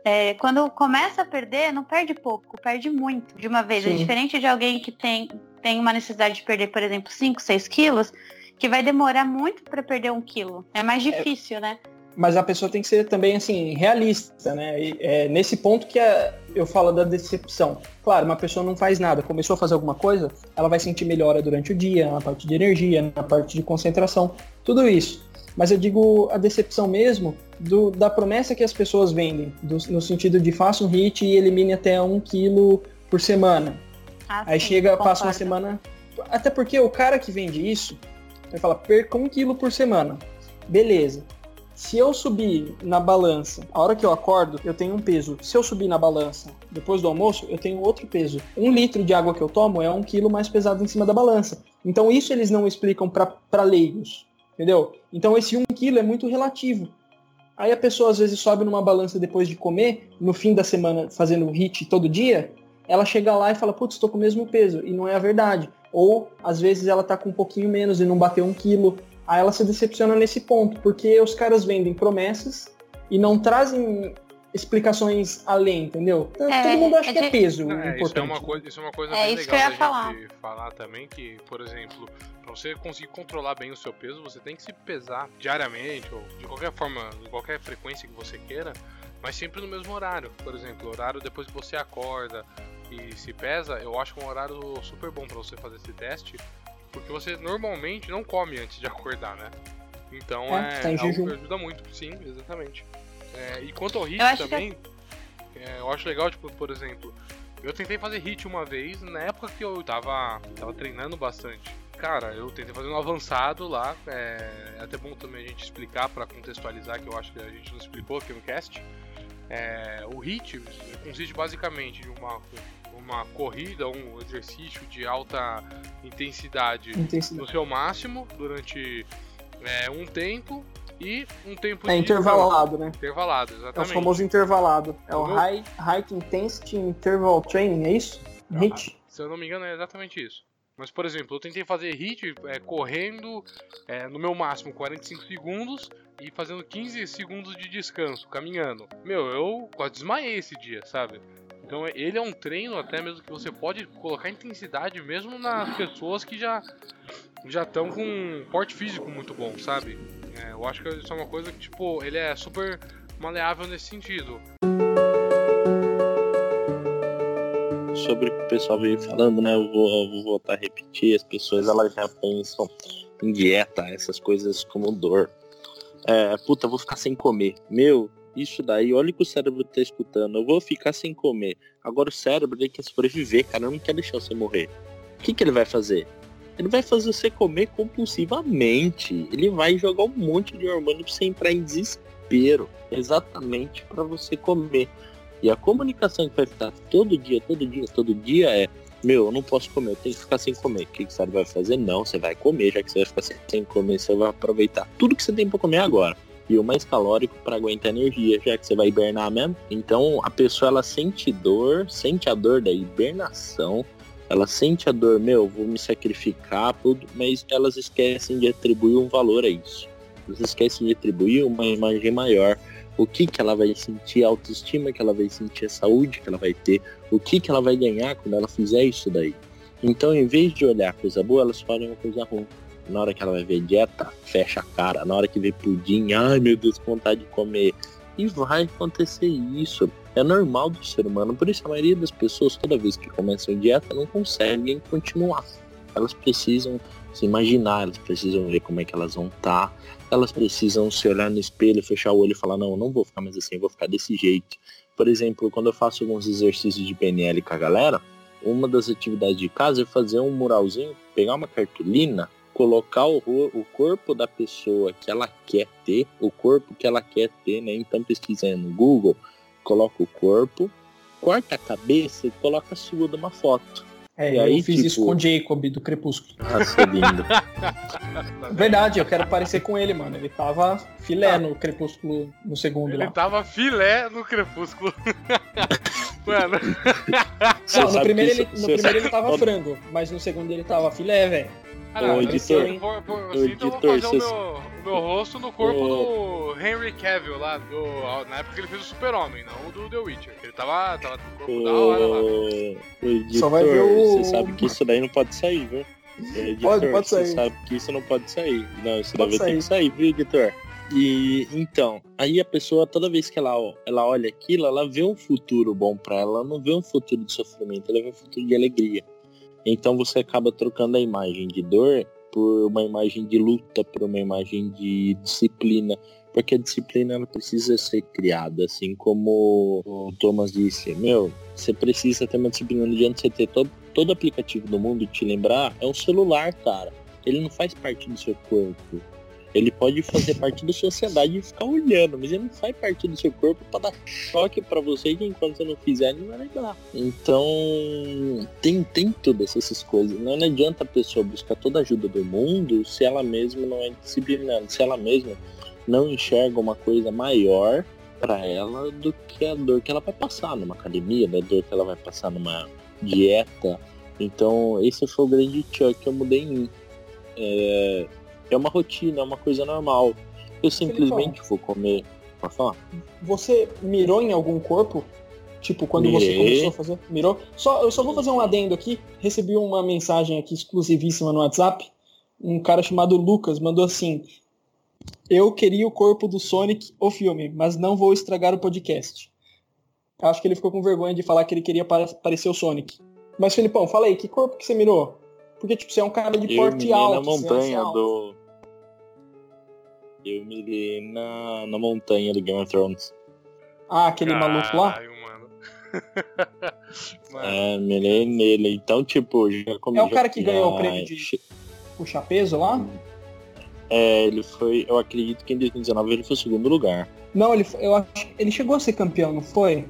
C: é, quando começa a perder, não perde pouco, perde muito de uma vez. É Sim. É diferente de alguém que tem tem uma necessidade de perder, por exemplo, 5, 6 quilos, que vai demorar muito para perder um quilo. É mais é. difícil, é, né?
E: Mas a pessoa tem que ser também, assim, realista, né? E, é nesse ponto que é, eu falo da decepção. Claro, uma pessoa não faz nada, começou a fazer alguma coisa, ela vai sentir melhora durante o dia, na parte de energia, na parte de concentração, tudo isso. Mas eu digo a decepção mesmo do, da promessa que as pessoas vendem, do, no sentido de faça um hit e elimine até um quilo por semana. Ah, Aí sim, chega, passa uma semana. Até porque o cara que vende isso, vai falar, perca um quilo por semana. Beleza. Se eu subir na balança, a hora que eu acordo, eu tenho um peso. Se eu subir na balança depois do almoço, eu tenho outro peso. Um litro de água que eu tomo é um quilo mais pesado em cima da balança. Então isso eles não explicam para leigos, entendeu? Então esse um quilo é muito relativo. Aí a pessoa às vezes sobe numa balança depois de comer, no fim da semana fazendo hit todo dia, ela chega lá e fala, putz, estou com o mesmo peso, e não é a verdade. Ou, às vezes, ela está com um pouquinho menos e não bateu um quilo. Aí ela se decepciona nesse ponto, porque os caras vendem promessas e não trazem explicações além, entendeu? É, Todo mundo acha é que é peso.
A: É, isso é uma coisa, isso é uma coisa é, bem legal da falar. gente falar também, que, por exemplo, para você conseguir controlar bem o seu peso, você tem que se pesar diariamente, ou de qualquer forma, em qualquer frequência que você queira, mas sempre no mesmo horário. Por exemplo, horário depois que você acorda e se pesa, eu acho que é um horário super bom para você fazer esse teste, porque você normalmente não come antes de acordar, né? Então é, é tá algo que ajuda muito, sim, exatamente. É, e quanto ao hit também, que... é, eu acho legal, tipo, por exemplo, eu tentei fazer hit uma vez na época que eu tava, tava treinando bastante. Cara, eu tentei fazer um avançado lá. É, é até bom também a gente explicar para contextualizar, que eu acho que a gente não explicou aqui no cast. É, o HIT consiste basicamente em uma, uma corrida, um exercício de alta intensidade, intensidade. no seu máximo durante é, um tempo e um tempo
E: é intervalado, né?
A: Intervalado, exatamente. É o
E: famoso intervalado. É o, o meu... high, high Intensity Interval Training, é isso? Ah, HIT.
A: Se eu não me engano, é exatamente isso. Mas, por exemplo, eu tentei fazer hit é, correndo é, no meu máximo 45 segundos e fazendo 15 segundos de descanso, caminhando. Meu, eu quase desmaiei esse dia, sabe? Então ele é um treino até mesmo que você pode colocar intensidade mesmo nas pessoas que já já estão com um porte físico muito bom, sabe? É, eu acho que isso é uma coisa que, tipo, ele é super maleável nesse sentido.
B: Sobre o que o pessoal veio falando, né? Eu vou, eu vou voltar a repetir, as pessoas elas já pensam em dieta, essas coisas como dor. É, puta, vou ficar sem comer. Meu, isso daí, olha o que o cérebro tá escutando. Eu vou ficar sem comer. Agora o cérebro ele quer sobreviver, cara. Não quer deixar você morrer. O que, que ele vai fazer? Ele vai fazer você comer compulsivamente. Ele vai jogar um monte de hormônio pra você entrar em desespero. Exatamente para você comer. E a comunicação que vai ficar todo dia, todo dia, todo dia é meu, eu não posso comer, eu tenho que ficar sem comer. O que, que você vai fazer? Não, você vai comer, já que você vai ficar sem comer, você vai aproveitar tudo que você tem para comer agora. E o mais calórico para aguentar energia, já que você vai hibernar mesmo. Então a pessoa ela sente dor, sente a dor da hibernação, ela sente a dor, meu, vou me sacrificar, tudo, mas elas esquecem de atribuir um valor a isso. Elas esquecem de atribuir uma imagem maior o que, que ela vai sentir, a autoestima que ela vai sentir, a saúde que ela vai ter, o que, que ela vai ganhar quando ela fizer isso daí. Então, em vez de olhar coisa boa, elas uma coisa ruim. Na hora que ela vai ver dieta, fecha a cara. Na hora que vê pudim, ai meu Deus, vontade de comer. E vai acontecer isso. É normal do ser humano. Por isso a maioria das pessoas, toda vez que começam dieta, não conseguem continuar. Elas precisam se imaginar, elas precisam ver como é que elas vão estar, tá, elas precisam se olhar no espelho, fechar o olho e falar, não, não vou ficar mais assim, vou ficar desse jeito. Por exemplo, quando eu faço alguns exercícios de PNL com a galera, uma das atividades de casa é fazer um muralzinho, pegar uma cartolina, colocar o, o corpo da pessoa que ela quer ter, o corpo que ela quer ter, né? Então pesquisa aí no Google, coloca o corpo, corta a cabeça e coloca a sua de uma foto.
E: É, e aí, eu fiz tipo... isso com o Jacob do Crepúsculo.
B: Nossa, é lindo.
E: Verdade, eu quero parecer com ele, mano. Ele tava filé ah. no Crepúsculo no segundo
A: ele
E: lá.
A: Ele tava filé no Crepúsculo. mano.
E: Não, no primeiro, ele, no primeiro ele tava frango, mas no segundo ele tava filé, velho.
A: Não, editor, eu, por, por, assim, então eu vou fazer o meu, meu rosto no corpo do Henry Cavill lá, do, na época que ele fez o Super-Homem, não o do The Witcher. Ele tava, tava com o corpo da hora lá.
B: O editor, Só vai ver o... você sabe que isso daí não pode sair, viu? Editor,
E: pode, pode sair.
B: Você sabe que isso não pode sair. Não, isso pode daí vai ter que sair, viu, editor? E então, aí a pessoa, toda vez que ela, ela olha aquilo, ela vê um futuro bom para ela, ela não vê um futuro de sofrimento, ela vê um futuro de alegria. Então você acaba trocando a imagem de dor por uma imagem de luta, por uma imagem de disciplina, porque a disciplina ela precisa ser criada, assim como o Thomas disse, meu, você precisa ter uma disciplina, não adianta você ter todo, todo aplicativo do mundo te lembrar, é um celular, cara. Ele não faz parte do seu corpo. Ele pode fazer parte da sociedade e ficar olhando, mas ele não faz parte do seu corpo para dar choque para você que enquanto você não fizer, ele não vai dar. Então, tem, tem todas essas coisas. Não, não adianta a pessoa buscar toda a ajuda do mundo se ela mesma não é disciplinada, se ela mesma não enxerga uma coisa maior para ela do que a dor que ela vai passar numa academia, da dor que ela vai passar numa dieta. Então, esse foi o grande choque que eu mudei em mim. É, é uma rotina, é uma coisa normal. Eu simplesmente vou comer. Pode falar?
E: Você mirou em algum corpo? Tipo, quando Mirei. você começou a fazer? Mirou? Só, eu só vou fazer um adendo aqui. Recebi uma mensagem aqui exclusivíssima no WhatsApp. Um cara chamado Lucas mandou assim: Eu queria o corpo do Sonic, o filme, mas não vou estragar o podcast. Acho que ele ficou com vergonha de falar que ele queria parecer o Sonic. Mas, Felipão, fala aí, que corpo que você mirou? Porque, tipo, você é um cara de eu porte alto.
B: na montanha do... Eu mirei na, na montanha do Game of Thrones.
E: Ah, aquele Caralho, maluco lá?
A: Mano.
B: mano. É, mirei nele. Então, tipo, já
E: comi, É o cara que já... ganhou o prêmio de puxar peso lá?
B: É, ele foi. Eu acredito que em 2019 ele foi o segundo lugar.
E: Não, ele, eu acho, ele chegou a ser campeão, não foi?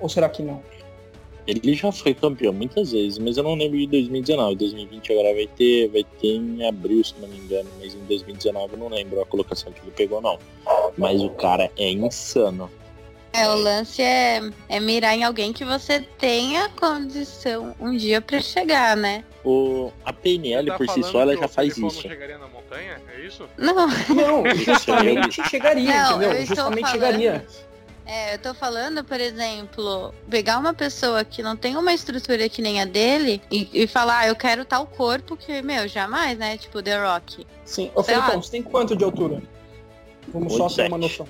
E: Ou será que não?
B: Ele já foi campeão muitas vezes, mas eu não lembro de 2019. 2020 agora vai ter, vai ter em abril, se não me engano, mas em 2019 eu não lembro a colocação que ele pegou não. Mas o cara é insano.
C: É, o lance é, é mirar em alguém que você tenha condição um dia para chegar, né?
B: O, a PNL tá por si só ela já faz isso. Não
A: chegaria na montanha? É isso?
C: Não.
E: Não, justamente chegaria, não, entendeu? Justamente falando... chegaria.
C: É, eu tô falando, por exemplo, pegar uma pessoa que não tem uma estrutura que nem a dele e, e falar, ah, eu quero tal corpo que, meu, jamais, né? Tipo, The Rock.
E: Sim. Ô, Felipão, você tem quanto de altura? Vamos 8, só ter uma noção.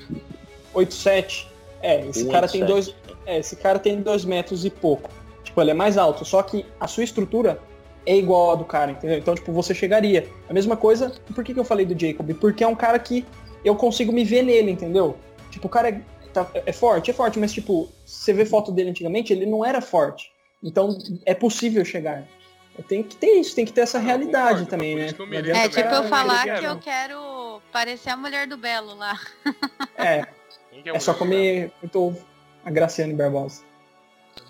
E: 8,7? É, esse 8, cara tem 2. É, esse cara tem 2 metros e pouco. Tipo, ele é mais alto, só que a sua estrutura é igual a do cara, entendeu? Então, tipo, você chegaria. A mesma coisa, por que, que eu falei do Jacob? Porque é um cara que eu consigo me ver nele, entendeu? Tipo, o cara é, tá, é forte, é forte, mas tipo, você vê foto dele antigamente, ele não era forte. Então, é possível chegar. Tem que ter isso, tem que ter essa realidade
A: concordo,
E: também, né?
C: É, tipo eu falar que eu quero parecer a mulher do Belo lá.
E: É,
A: Quem que
E: é só comer muito ovo. A Graciane Barbosa.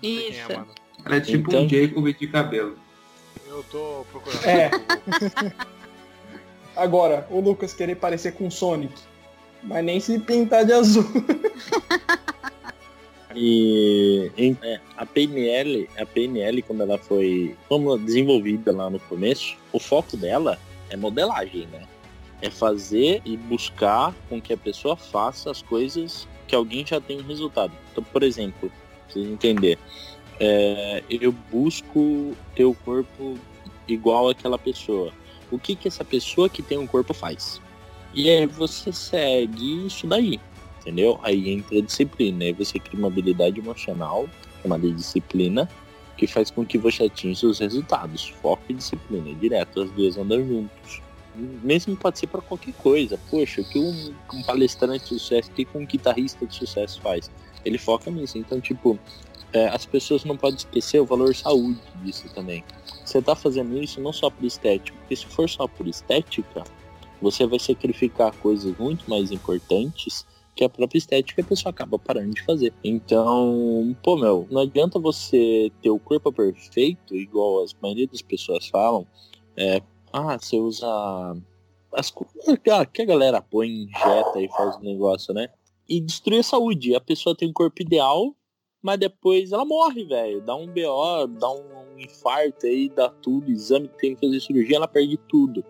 A: É,
C: Isso.
A: mano.
D: Ela é tipo
B: Então-
D: um Jacob de cabelo.
A: Eu tô procurando.
E: É. Agora, o Lucas querer parecer com o Sonic. Mas nem se pintar de azul.
B: E em- é, a PNL, a PNL quando ela foi como desenvolvida lá no começo, o foco dela é modelagem, né? É fazer e buscar com que a pessoa faça as coisas que alguém já tem resultado. Então, por exemplo, vocês entenderem, é, eu busco ter o corpo igual àquela pessoa. O que que essa pessoa que tem um corpo faz? E aí você segue isso daí entendeu? Aí entra a disciplina, aí você cria uma habilidade emocional, chamada disciplina, que faz com que você atinja os resultados. Foco e disciplina, direto, as duas andam juntos. Mesmo pode ser para qualquer coisa. Poxa, o que um, um palestrante de sucesso, o que um guitarrista de sucesso faz? Ele foca nisso. Então, tipo, é, as pessoas não podem esquecer o valor saúde disso também. Você tá fazendo isso não só por estética, porque se for só por estética, você vai sacrificar coisas muito mais importantes que a própria estética a pessoa acaba parando de fazer. Então, pô, meu, não adianta você ter o corpo perfeito, igual as maioria das pessoas falam, é, ah, você usa as coisas ah, que a galera põe, injeta e faz o negócio, né? E destruir a saúde. A pessoa tem um corpo ideal, mas depois ela morre, velho. Dá um BO, dá um infarto aí, dá tudo, exame tem que fazer cirurgia, ela perde tudo.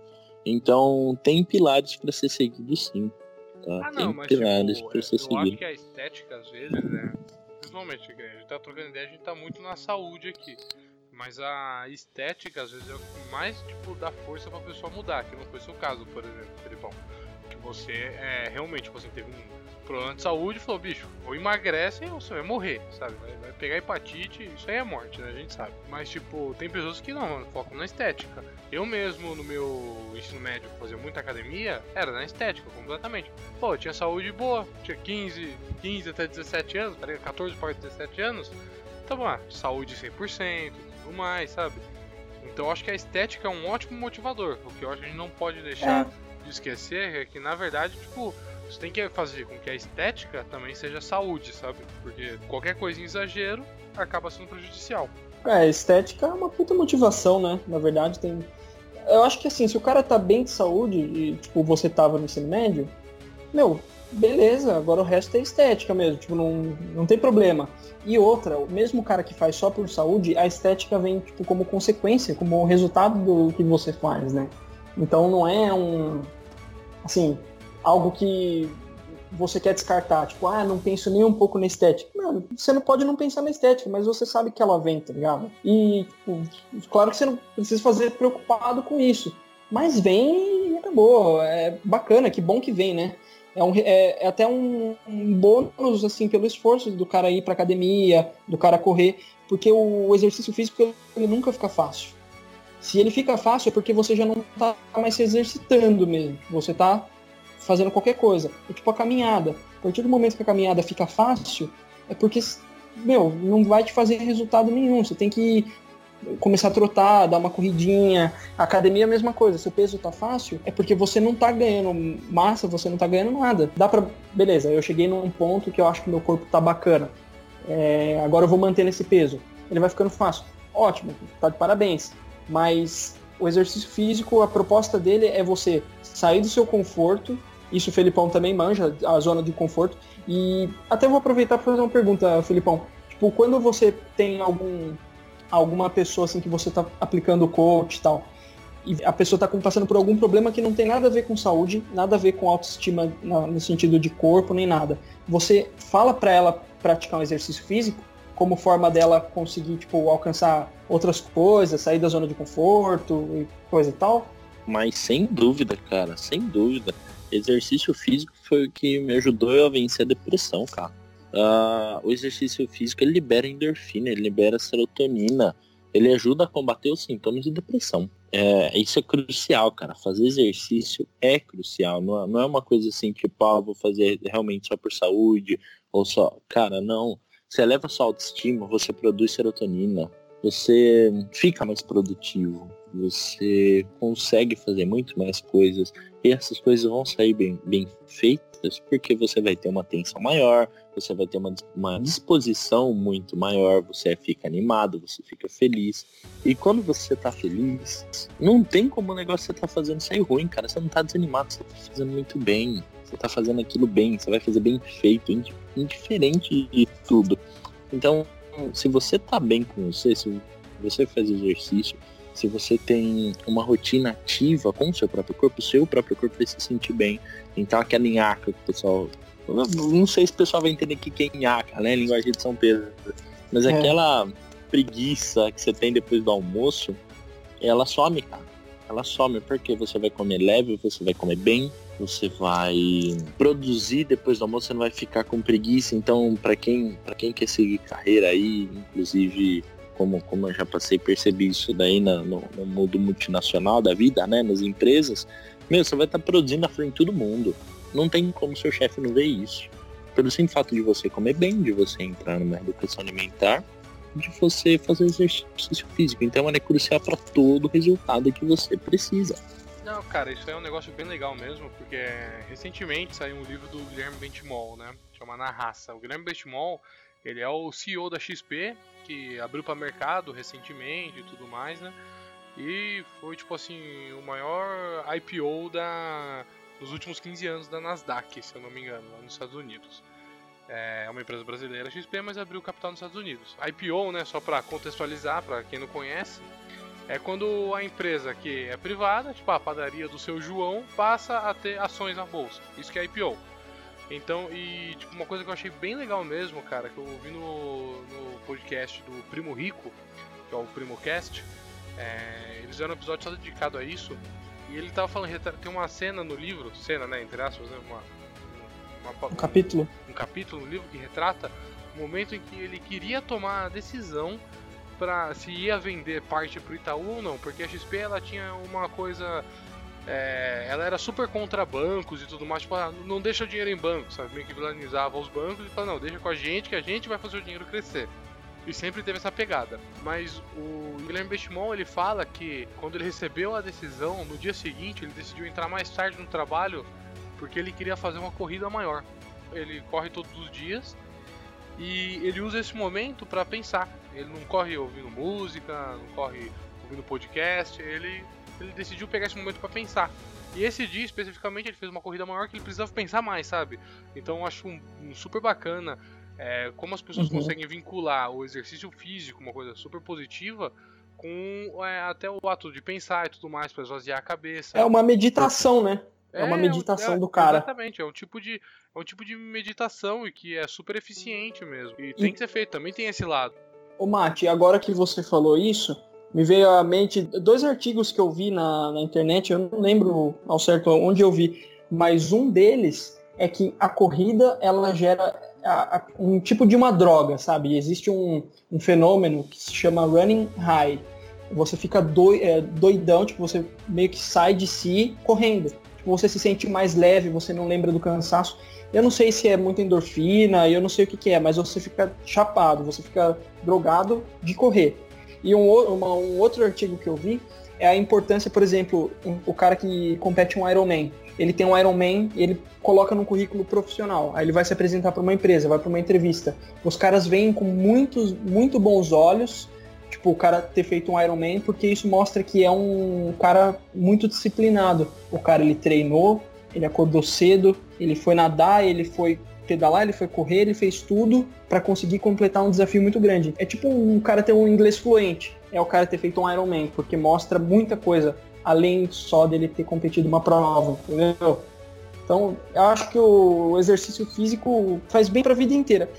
B: Então, tem pilares para ser seguido sim. Tá?
A: Ah,
B: tem
A: não, mas
B: pilares
A: tipo,
B: para
A: eu
B: ser
A: acho
B: seguido.
A: que a estética, às vezes, né? Principalmente, a gente tá trocando ideia, a gente tá muito na saúde aqui. Mas a estética, às vezes, é o que mais, tipo, dá força pra pessoa mudar, que não foi seu caso, por exemplo, Felipão. Que você, é, realmente, você teve um problema de saúde e falou, bicho, ou emagrece ou você vai morrer, sabe? Vai, vai pegar hepatite, isso aí é morte, né? A gente sabe. Mas, tipo, tem pessoas que não, focam na estética. Eu mesmo, no meu ensino médio, fazia muita academia, era na estética, completamente. Pô, eu tinha saúde boa, tinha 15, 15 até 17 anos, tá ligado? 14 para 17 anos. Tá bom, ah, saúde 100%, tudo mais, sabe? Então eu acho que a estética é um ótimo motivador. O que eu acho que a gente não pode deixar de esquecer é que, na verdade, tipo, você tem que fazer com que a estética também seja saúde, sabe? Porque qualquer coisa em exagero acaba sendo prejudicial.
E: É, estética é uma puta motivação, né? Na verdade, tem. Eu acho que assim, se o cara tá bem de saúde e, tipo, você tava no ensino médio, meu, beleza, agora o resto é estética mesmo, tipo, não, não tem problema. E outra, o mesmo cara que faz só por saúde, a estética vem, tipo, como consequência, como resultado do que você faz, né? Então não é um. Assim, algo que você quer descartar, tipo, ah, não penso nem um pouco na estética. Mano, você não pode não pensar na estética, mas você sabe que ela vem, tá ligado? E, tipo, claro que você não precisa fazer preocupado com isso. Mas vem e acabou. É bacana, que bom que vem, né? É, um, é, é até um, um, bônus, assim, pelo esforço do cara ir pra academia, do cara correr, porque o exercício físico ele nunca fica fácil. Se ele fica fácil é porque você já não tá mais se exercitando mesmo. Você tá fazendo qualquer coisa. É tipo a caminhada. A partir do momento que a caminhada fica fácil, é porque, meu, não vai te fazer resultado nenhum. Você tem que começar a trotar, dar uma corridinha. A academia é a mesma coisa. Se o peso tá fácil, é porque você não tá ganhando massa, você não tá ganhando nada. Dá pra. Beleza, eu cheguei num ponto que eu acho que meu corpo tá bacana. É, agora eu vou manter nesse peso. Ele vai ficando fácil. Ótimo, tá de parabéns. Mas o exercício físico, a proposta dele é você sair do seu conforto. Isso o Felipão também manja, a zona de conforto. E até vou aproveitar para fazer uma pergunta, Felipão. Tipo, quando você tem algum alguma pessoa assim que você está aplicando coach e tal, e a pessoa está passando por algum problema que não tem nada a ver com saúde, nada a ver com autoestima no sentido de corpo nem nada. Você fala para ela praticar um exercício físico como forma dela conseguir tipo alcançar outras coisas, sair da zona de conforto e coisa e tal.
B: Mas sem dúvida, cara, sem dúvida. Exercício físico foi o que me ajudou a vencer a depressão, cara. Uh, o exercício físico ele libera endorfina, ele libera serotonina. ele ajuda a combater os sintomas de depressão. É, isso é crucial, cara. Fazer exercício é crucial. Não não é uma coisa assim, tipo, ah, vou fazer realmente só por saúde, ou só. Cara, não. Você eleva sua autoestima, você produz serotonina, você fica mais produtivo, você consegue fazer muito mais coisas, e essas coisas vão sair bem, bem feitas, porque você vai ter uma atenção maior, você vai ter uma, uma disposição muito maior, você fica animado, você fica feliz. E quando você tá feliz, não tem como o negócio que você tá fazendo sair ruim, cara. Você não tá desanimado, você tá fazendo muito bem. Você tá fazendo aquilo bem, você vai fazer bem feito, indiferente de tudo. Então, se você tá bem com você, se você faz exercício, se você tem uma rotina ativa com o seu próprio corpo, o seu próprio corpo vai se sentir bem. Então aquela nhaca que o pessoal. Não sei se o pessoal vai entender que é nhaca, né? Linguagem de São Pedro. Mas é. aquela preguiça que você tem depois do almoço, ela some, cara. Ela some porque você vai comer leve, você vai comer bem, você vai produzir depois do almoço, você não vai ficar com preguiça. Então, para quem, quem quer seguir carreira aí, inclusive como, como eu já passei percebi isso daí no, no, no mundo multinacional da vida, né, nas empresas, meu, você vai estar tá produzindo na frente de todo mundo. Não tem como seu chefe não ver isso. Pelo simples fato de você comer bem, de você entrar numa educação alimentar, de você fazer exercício físico. Então ela é crucial para todo o resultado que você precisa.
A: Não, cara, isso é um negócio bem legal mesmo, porque recentemente saiu um livro do Guilherme Bentimol, né? Chama Na Raça. O Guilherme Bentimol, ele é o CEO da XP, que abriu para mercado recentemente e tudo mais, né? E foi tipo assim, o maior IPO da dos últimos 15 anos da Nasdaq, se eu não me engano, lá nos Estados Unidos. É uma empresa brasileira XP, mas abriu capital nos Estados Unidos. IPO, né, só para contextualizar para quem não conhece, é quando a empresa que é privada, tipo a padaria do seu João, passa a ter ações na bolsa. Isso que é IPO. Então, e tipo, uma coisa que eu achei bem legal mesmo, cara, que eu ouvi no, no podcast do Primo Rico, que é o Primo Cast, é, eles fizeram um episódio só dedicado a isso, e ele tava falando, tem uma cena no livro, cena, né, entre aspas, né, uma,
E: uma, um capítulo.
A: Um capítulo no livro que retrata o momento em que ele queria tomar a decisão para se ia vender parte pro Itaú ou não, porque a XP ela tinha uma coisa é, ela era super contra bancos e tudo mais, tipo, ah, não deixa o dinheiro em banco, sabe? Meio que vilanizava os bancos e falava, não, deixa com a gente que a gente vai fazer o dinheiro crescer. E sempre teve essa pegada. Mas o Guilherme Bestimon, ele fala que quando ele recebeu a decisão, no dia seguinte, ele decidiu entrar mais tarde no trabalho porque ele queria fazer uma corrida maior. Ele corre todos os dias e ele usa esse momento para pensar. Ele não corre ouvindo música, não corre ouvindo podcast, ele ele decidiu pegar esse momento para pensar. E esse dia especificamente ele fez uma corrida maior que ele precisava pensar mais, sabe? Então eu acho um, um super bacana é, como as pessoas uhum. conseguem vincular o exercício físico, uma coisa super positiva, com é, até o ato de pensar e tudo mais, para esvaziar a cabeça.
E: É uma meditação, né? É, é uma meditação é, do cara.
A: Exatamente, é um tipo de é um tipo de meditação e que é super eficiente mesmo. E, e... tem que ser feito, também tem esse lado.
E: Ô Mate, agora que você falou isso, me veio à mente dois artigos que eu vi na, na internet, eu não lembro ao certo onde eu vi, mas um deles é que a corrida ela gera a, a, um tipo de uma droga, sabe? Existe um, um, fenômeno que se chama running high. Você fica doi, é, doidão, tipo, você meio que sai de si correndo. Você se sente mais leve, você não lembra do cansaço. Eu não sei se é muita endorfina, eu não sei o que, que é, mas você fica chapado, você fica drogado de correr. E um, uma, um outro artigo que eu vi é a importância, por exemplo, um, o cara que compete um Ironman. Ele tem um Ironman e ele coloca no currículo profissional. Aí ele vai se apresentar para uma empresa, vai para uma entrevista. Os caras veem com muitos, muito bons olhos, tipo, o cara ter feito um Ironman, porque isso mostra que é um cara muito disciplinado. O cara, ele treinou, ele acordou cedo, ele foi nadar, ele foi pedalar, ele foi correr, ele fez tudo para conseguir completar um desafio muito grande. É tipo um cara ter um inglês fluente, é o cara ter feito um Ironman, porque mostra muita coisa além só dele ter competido uma prova, entendeu? Então, eu acho que o exercício físico faz bem para a vida inteira.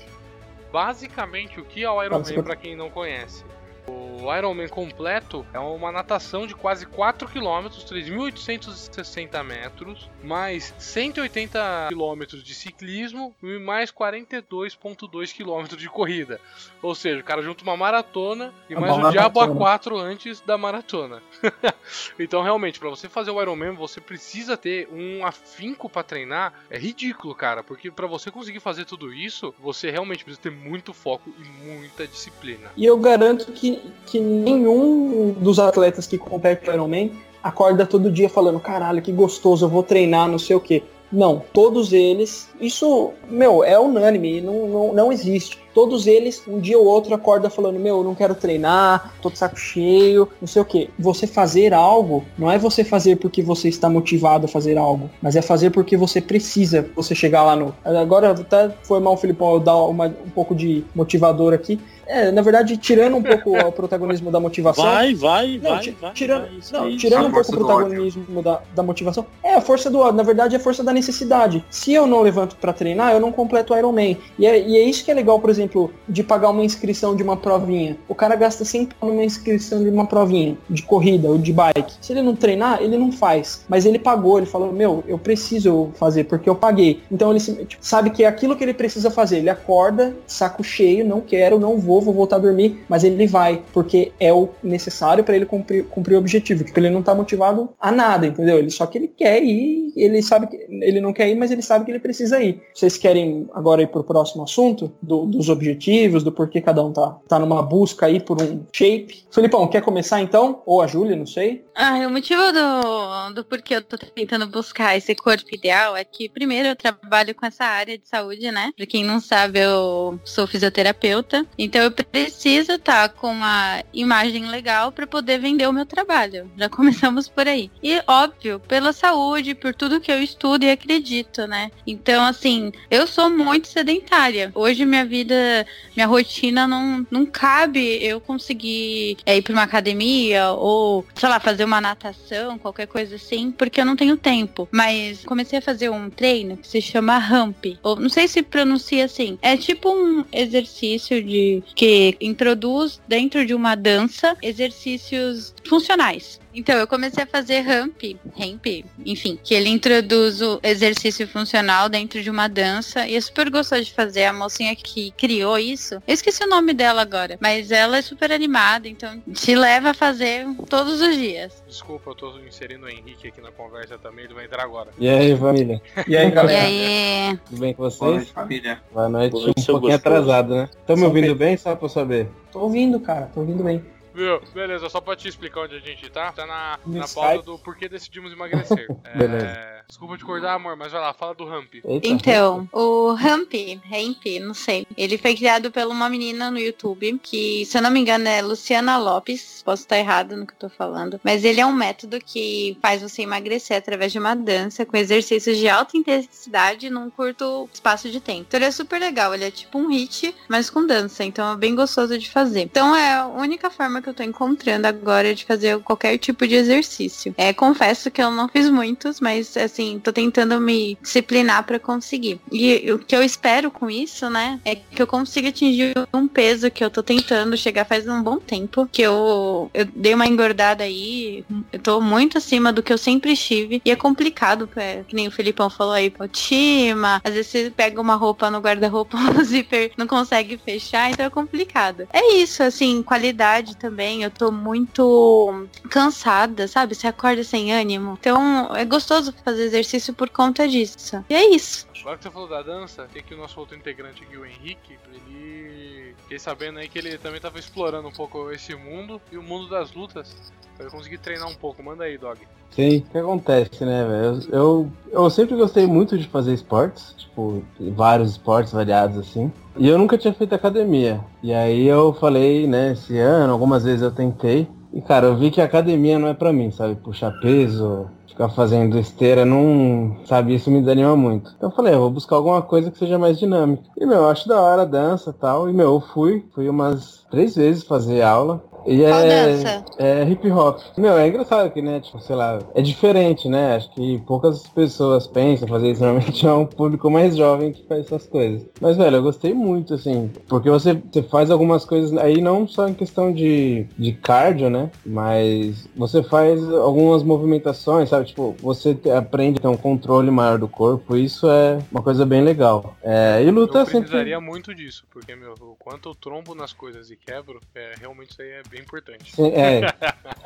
A: Basicamente, o que é o Ironman para quem não conhece? O Ironman completo é uma natação de quase 4 km, 3.860 metros, mais 180 km de ciclismo e mais 42,2 km de corrida. Ou seja, o cara junta uma maratona e
E: A
A: mais um diabo a 4 antes da maratona. então, realmente, para você fazer o Ironman, você precisa ter um afinco para treinar. É ridículo, cara, porque para você conseguir fazer tudo isso, você realmente precisa ter muito foco e muita disciplina.
E: E eu garanto que, que nenhum dos atletas que compete no Ironman acorda todo dia falando, caralho, que gostoso, eu vou treinar, não sei o quê. Não, todos eles, isso, meu, é unânime, não, não, não existe. Todos eles, um dia ou outro, acorda falando, meu, eu não quero treinar, tô de saco cheio, não sei o quê. Você fazer algo, não é você fazer porque você está motivado a fazer algo, mas é fazer porque você precisa, você chegar lá no... Agora, até foi mal, Filipão, eu dar uma, um pouco de motivador aqui. É, na verdade, tirando um pouco o protagonismo da motivação...
B: Vai, vai,
E: Não,
B: vai, vai.
E: tirando,
B: vai, isso
E: não, tirando um pouco o protagonismo da, da motivação, é a força do ódio. Na verdade, é a força da necessidade. Se eu não levanto pra treinar, eu não completo o Ironman. E é, e é isso que é legal, por exemplo, de pagar uma inscrição de uma provinha. O cara gasta 100 pau numa inscrição de uma provinha, de corrida ou de bike. Se ele não treinar, ele não faz. Mas ele pagou, ele falou, meu, eu preciso fazer, porque eu paguei. Então ele tipo, sabe que é aquilo que ele precisa fazer. Ele acorda, saco cheio, não quero, não vou, vou voltar a dormir, mas ele vai, porque é o necessário para ele cumprir, cumprir o objetivo. Tipo, ele não tá motivado a nada, entendeu? Ele só que ele quer ir, ele sabe que ele não quer ir, mas ele sabe que ele precisa ir. Vocês querem agora ir pro próximo assunto do- dos objetivos, do porquê cada um tá, tá numa busca aí por um shape? Felipão, quer começar então? Ou a Júlia, não sei.
C: Ah, o motivo do, do porquê eu tô tentando buscar esse corpo ideal é que, primeiro, eu trabalho com essa área de saúde, né? Pra quem não sabe, eu sou fisioterapeuta. Então, eu preciso estar com uma imagem legal para poder vender o meu trabalho. Já começamos por aí. E, óbvio, pela saúde, por tudo que eu estudo e acredito, né? Então, assim, eu sou muito sedentária. Hoje, minha vida, minha rotina não, não cabe eu conseguir é, ir pra uma academia ou, sei lá, fazer uma natação, qualquer coisa assim, porque eu não tenho tempo. Mas comecei a fazer um treino que se chama ramp. Ou não sei se pronuncia assim. É tipo um exercício de que introduz dentro de uma dança exercícios funcionais. Então, eu comecei a fazer ramp, ramp, enfim, que ele introduz o exercício funcional dentro de uma dança e é super gostoso de fazer. A mocinha que criou isso, eu esqueci o nome dela agora, mas ela é super animada, então te leva a fazer todos os dias.
A: Desculpa, eu tô inserindo o Henrique aqui na conversa também, ele vai entrar agora.
F: E aí, família?
E: E aí,
C: E
E: galera?
C: aí,
F: Tudo bem com
D: Boa
F: vocês?
D: noite, família.
F: Boa noite.
B: Boa noite,
F: um pouquinho
B: gostoso.
F: atrasado, né? Estão me ouvindo bem? Só pra eu saber.
E: Tô ouvindo, cara, tô ouvindo bem.
A: Viu? Beleza, só pra te explicar onde a gente tá. Tá na,
E: No
A: na pauta do porquê decidimos emagrecer. É,
F: Beleza.
A: Desculpa te acordar, amor, mas vai lá, fala do ramp.
F: Eita.
C: Então, o Ramp, Ramp, não sei. Ele foi criado por uma menina no YouTube, que, se eu não me engano, é Luciana Lopes. Posso estar errado no que eu tô falando. Mas ele é um método que faz você emagrecer através de uma dança com exercícios de alta intensidade num curto espaço de tempo. Então ele é super legal. Ele é tipo um hit, mas com dança. Então é bem gostoso de fazer. Então é a única forma que eu tô encontrando agora de fazer qualquer tipo de exercício. É, confesso que eu não fiz muitos, mas assim, tô tentando me disciplinar pra conseguir. E o que eu espero com isso, né, é que eu consiga atingir um peso que eu tô tentando chegar faz um bom tempo, que eu, eu dei uma engordada aí, eu tô muito acima do que eu sempre estive, e é complicado, é, que nem o Felipão falou aí, autoestima, às vezes você pega uma roupa no guarda-roupa, o zíper não consegue fechar, então é complicado. É isso, assim, qualidade também, eu tô muito cansada, sabe? Você acorda sem ânimo. Então é gostoso fazer exercício por conta disso. E é isso.
A: Agora que você falou da dança, tem aqui o nosso outro integrante aqui, o Henrique. Ele. Fiquei sabendo aí que ele também tava explorando um pouco esse mundo e o mundo das lutas. Pra ele conseguir treinar um pouco. Manda aí, Dog.
F: Sim, o que acontece, né, velho? Eu, eu, eu sempre gostei muito de fazer esportes, tipo, vários esportes variados assim. E eu nunca tinha feito academia. E aí eu falei, né, esse ano, algumas vezes eu tentei. E cara, eu vi que a academia não é pra mim, sabe? Puxar peso, ficar fazendo esteira, não. Sabe, isso me desanima muito. Então eu falei, eu vou buscar alguma coisa que seja mais dinâmica. E meu, eu acho da hora a dança e tal. E meu, eu fui, fui umas três vezes fazer aula. E
C: Qual
F: é,
C: dança?
F: é hip hop. Meu, é engraçado que, né, tipo, sei lá, é diferente, né? Acho que poucas pessoas pensam fazer isso. Normalmente é um público mais jovem que faz essas coisas. Mas, velho, eu gostei muito, assim, porque você, você faz algumas coisas aí não só em questão de, de cardio, né? Mas você faz algumas movimentações, sabe? Tipo, você te- aprende a ter um controle maior do corpo. Isso é uma coisa bem legal. É, e luta
A: eu
F: sempre.
A: precisaria muito disso, porque, meu, o quanto eu trombo nas coisas e quebro, é, realmente isso aí é bem importante.
F: É,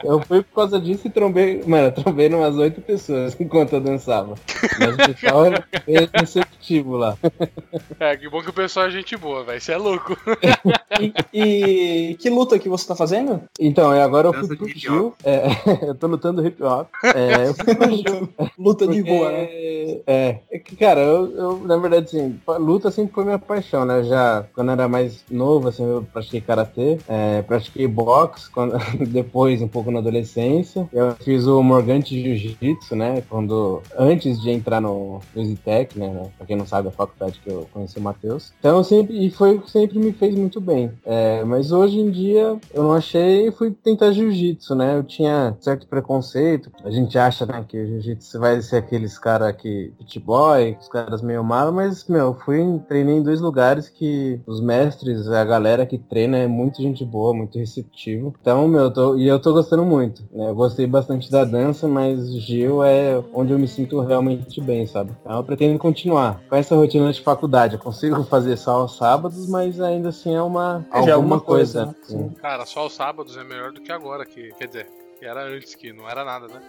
F: eu fui por causa disso e trombei, mano, eu trombei umas oito pessoas enquanto eu dançava. Mas o pessoal era receptivo lá.
A: É, que bom que o pessoal é gente boa, velho. Você é louco.
E: E, e que luta que você tá fazendo?
F: Então, e agora eu
D: Dança
F: fui pro Gil. É, eu tô lutando hip hop. É, eu fui pro Gil.
E: luta de rua, né?
F: É, é que, cara, eu, eu, na verdade, assim, luta sempre foi minha paixão, né? Já quando eu era mais novo, assim, eu pratiquei karatê, é, pratiquei boxe, quando, depois, um pouco na adolescência. Eu fiz o Morgante Jiu-Jitsu, né? Quando, antes de entrar no, no Zitec, né? Pra quem não sabe, a faculdade que eu conheci o Matheus. Então, sempre, e foi o que sempre me fez muito bem. É, mas hoje em dia, eu não achei e fui tentar Jiu-Jitsu, né? Eu tinha certo preconceito. A gente acha, né, que o Jiu-Jitsu vai ser aqueles caras que, pit boy, os caras meio malos, mas, meu, fui, treinei em dois lugares que os mestres, a galera que treina é muito gente boa, muito Então, meu, eu tô, e eu tô gostando muito, né? Eu gostei bastante da dança, mas Gil é onde eu me sinto realmente bem, sabe? Então eu pretendo continuar com essa rotina de faculdade. Eu consigo fazer só aos sábados, mas ainda assim é uma
E: É, já é
F: alguma
E: alguma coisa,
F: coisa.
E: né?
A: Cara, só os sábados é melhor do que agora, que quer dizer, que era antes, que não era nada, né?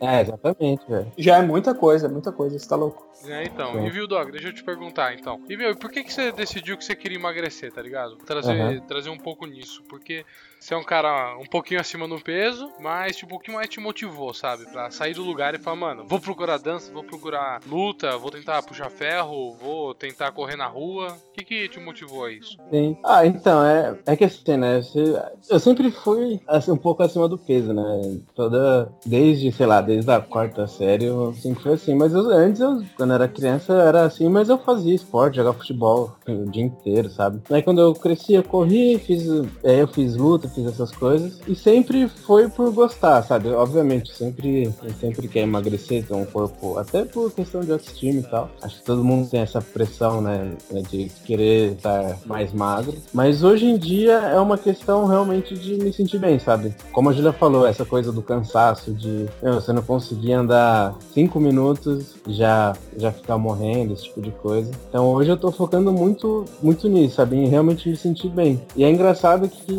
F: É, exatamente, velho.
E: Já é muita coisa, muita coisa, você tá louco.
A: É, então. E viu, Dog, deixa eu te perguntar, então. E, meu, e por que, que você decidiu que você queria emagrecer, tá ligado? Trazer,
F: Aham.
A: trazer um pouco nisso. Porque você é um cara um pouquinho acima no peso, mas, tipo, o que mais te motivou, sabe? Pra sair do lugar e falar, mano, vou procurar dança, vou procurar luta, vou tentar puxar ferro, vou tentar correr na rua. O que, que te motivou a isso?
F: Sim. Ah, então, é, é que assim, né? eu sempre fui assim, um pouco acima do peso, né? Toda. Desde, sei lá, desde a quarta série eu sempre fui assim. Mas eu- antes, eu, quando era criança, era assim, mas eu fazia esporte, jogava futebol o dia inteiro, sabe? Aí quando eu cresci, eu corri, fiz. é, eu fiz luta, fiz essas coisas. E sempre foi por gostar, sabe? Obviamente, sempre, sempre quer emagrecer, ter um corpo, até por questão de autoestima e tal. Acho que todo mundo tem essa pressão, né? De querer estar mais magro. Mas hoje em dia é uma questão realmente de me sentir bem, sabe? Como a Julia falou, essa coisa do cansaço, de meu, você não conseguir andar cinco minutos já, já ficar morrendo, esse tipo de coisa. Então hoje eu tô focando muito, muito nisso, sabe? Em realmente me sentir bem. E é engraçado que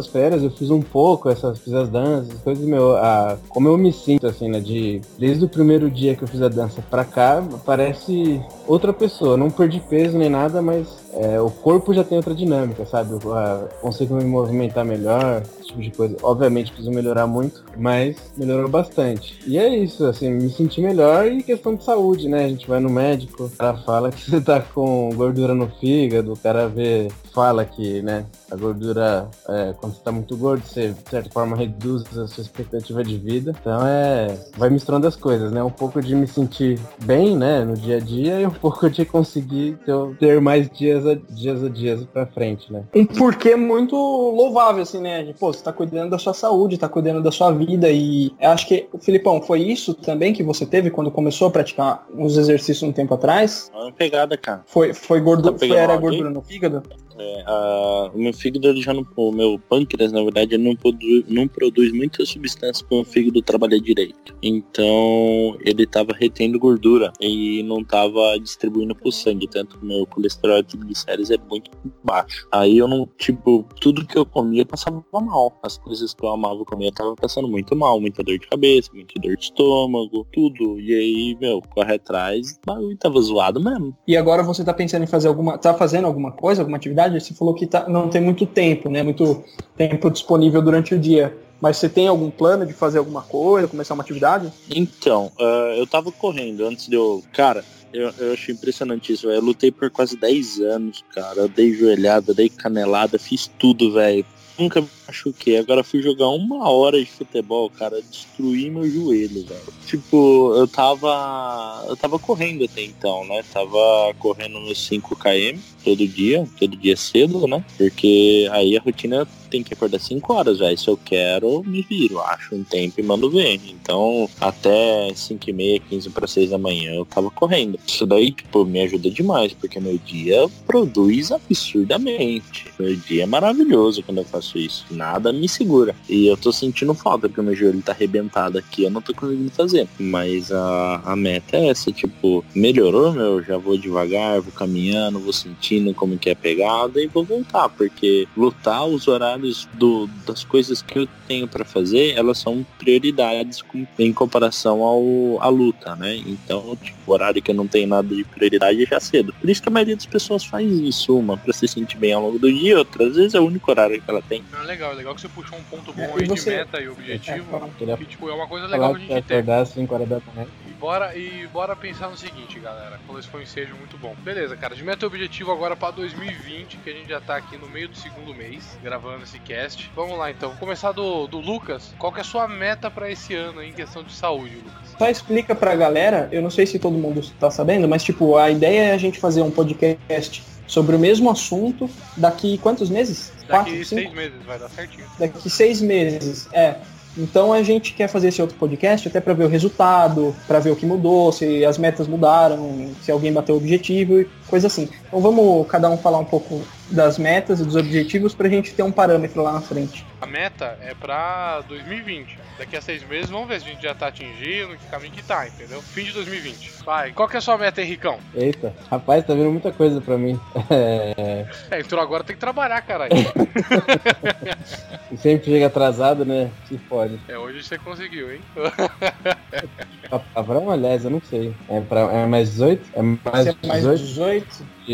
F: nessas férias eu fiz um pouco, essas, fiz as danças, as coisas, meu, a, como eu me sinto, assim, né? De, desde o primeiro dia que eu fiz a dança pra cá, parece outra pessoa. Não perdi peso nem nada, mas é, o corpo já tem outra dinâmica, sabe? Eu, ah, consigo me movimentar melhor, esse tipo de coisa. Obviamente preciso melhorar muito, mas melhorou bastante. E é isso, assim, me senti melhor e questão de saúde, né? A gente vai no médico, o cara fala que você tá com gordura no fígado, o cara vê, fala que, né, a gordura, é, quando você tá muito gordo, você, de certa forma, reduz a sua expectativa de vida. Então é. Vai misturando as coisas, né? Um pouco de me sentir bem, né, no dia a dia e um pouco de conseguir ter mais dias a dias a dias pra frente, né?
E: Um porquê muito louvável, assim, né? De, pô, você tá cuidando da sua saúde, tá cuidando da sua vida e eu acho que, Filipão, foi isso também que você teve quando começou a praticar os exercícios um tempo atrás?
B: Uma pegada, cara.
E: Foi, foi, gordu
B: Tá
E: era gordura no fígado?
B: É, a- o meu fígado ele já não. O meu pâncreas, na verdade, ele não produz, não produz muita substância para o fígado trabalhar direito. Então ele tava retendo gordura e não tava distribuindo pro sangue. Tanto que o meu colesterol e triglicérides é muito baixo. Aí eu não, tipo, tudo que eu comia passava mal. As coisas que eu amava comer eu tava passando muito mal. Muita dor de cabeça, muita dor de estômago, tudo. E aí, meu, corre atrás, o bagulho tava zoado mesmo.
E: E agora você tá pensando em fazer alguma. tá fazendo alguma coisa, alguma atividade? Você falou que tá, não tem muito tempo, né? Muito tempo disponível durante o dia. Mas você tem algum plano de fazer alguma coisa, começar uma atividade?
B: Então, ah, eu tava correndo antes de eu. Cara, eu, eu achei impressionante isso, velho. Eu lutei por quase 10 anos, cara. Eu dei joelhada, dei canelada, fiz tudo, velho. Nunca machuquei. Agora fui jogar uma hora de futebol, cara, destruí meu joelho, velho. Tipo, eu tava. Eu tava correndo até então, né? Tava correndo nos 5 km todo dia, todo dia cedo, né? Porque aí a rotina tem que acordar 5 horas, velho. Se eu quero, me viro, acho um tempo e mando ver. Então, até 5 e meia, 15 para 6 da manhã eu tava correndo. Isso daí, tipo, me ajuda demais, porque meu dia produz absurdamente. Meu dia é maravilhoso quando eu faço isso. Nada me segura. E eu tô sentindo falta, porque meu joelho tá arrebentado aqui, eu não tô conseguindo fazer. Mas a, a meta é essa, tipo, melhorou, meu, já vou devagar, vou caminhando, vou sentindo como que é a pegada e vou voltar, porque lutar os horários do, das coisas que eu tenho para fazer, elas são prioridades em comparação ao, à luta, né? Então, tipo, horário que eu não tenho nada de prioridade é já cedo. Por isso que a maioria das pessoas faz isso, uma para se sentir bem ao longo do dia, outra às vezes é o único horário que ela tem.
A: Ah, legal, legal que você puxou um ponto bom
E: É,
A: aí
E: você-
A: de meta e objetivo,
F: Queria
A: que tipo, é uma coisa legal que a gente tem.
F: acordar às 5 horas da manhã.
A: E bora, e bora pensar no seguinte, galera. Falou esse foi um ensejo muito bom. Beleza, cara. De meta e objetivo agora pra 2020, que a gente já tá aqui no meio do segundo mês, gravando esse cast. Vamos lá então. Vou começar do, do Lucas. Qual que é a sua meta pra esse ano em questão de saúde, Lucas?
E: Só explica pra galera, eu não sei se todo mundo tá sabendo, mas tipo, a ideia é a gente fazer um podcast sobre o mesmo assunto daqui quantos meses?
A: Daqui
E: Quatro,
A: seis
E: cinco?
A: meses vai dar certinho.
E: Daqui seis meses, é. Então a gente quer fazer esse outro podcast até pra ver o resultado, pra ver o que mudou, se as metas mudaram, se alguém bateu o objetivo e coisa assim. Então vamos cada um falar um pouco das metas e dos objetivos pra gente ter um parâmetro lá na frente.
A: A meta é pra 2020. Daqui a seis meses, vamos ver se a gente já tá atingindo, que caminho que tá, entendeu? Fim de 2020. Vai. Qual que é a sua meta, Henricão?
F: Eita, rapaz, tá vindo muita coisa pra mim. É,
A: É, entrou agora, tem que trabalhar, caralho.
F: e sempre chega atrasado, né? Se pode.
A: é, hoje você conseguiu, hein?
F: Palavrão, aliás, eu não sei. É, pra, é mais 18? É mais
E: é mais
F: 18?
E: 18,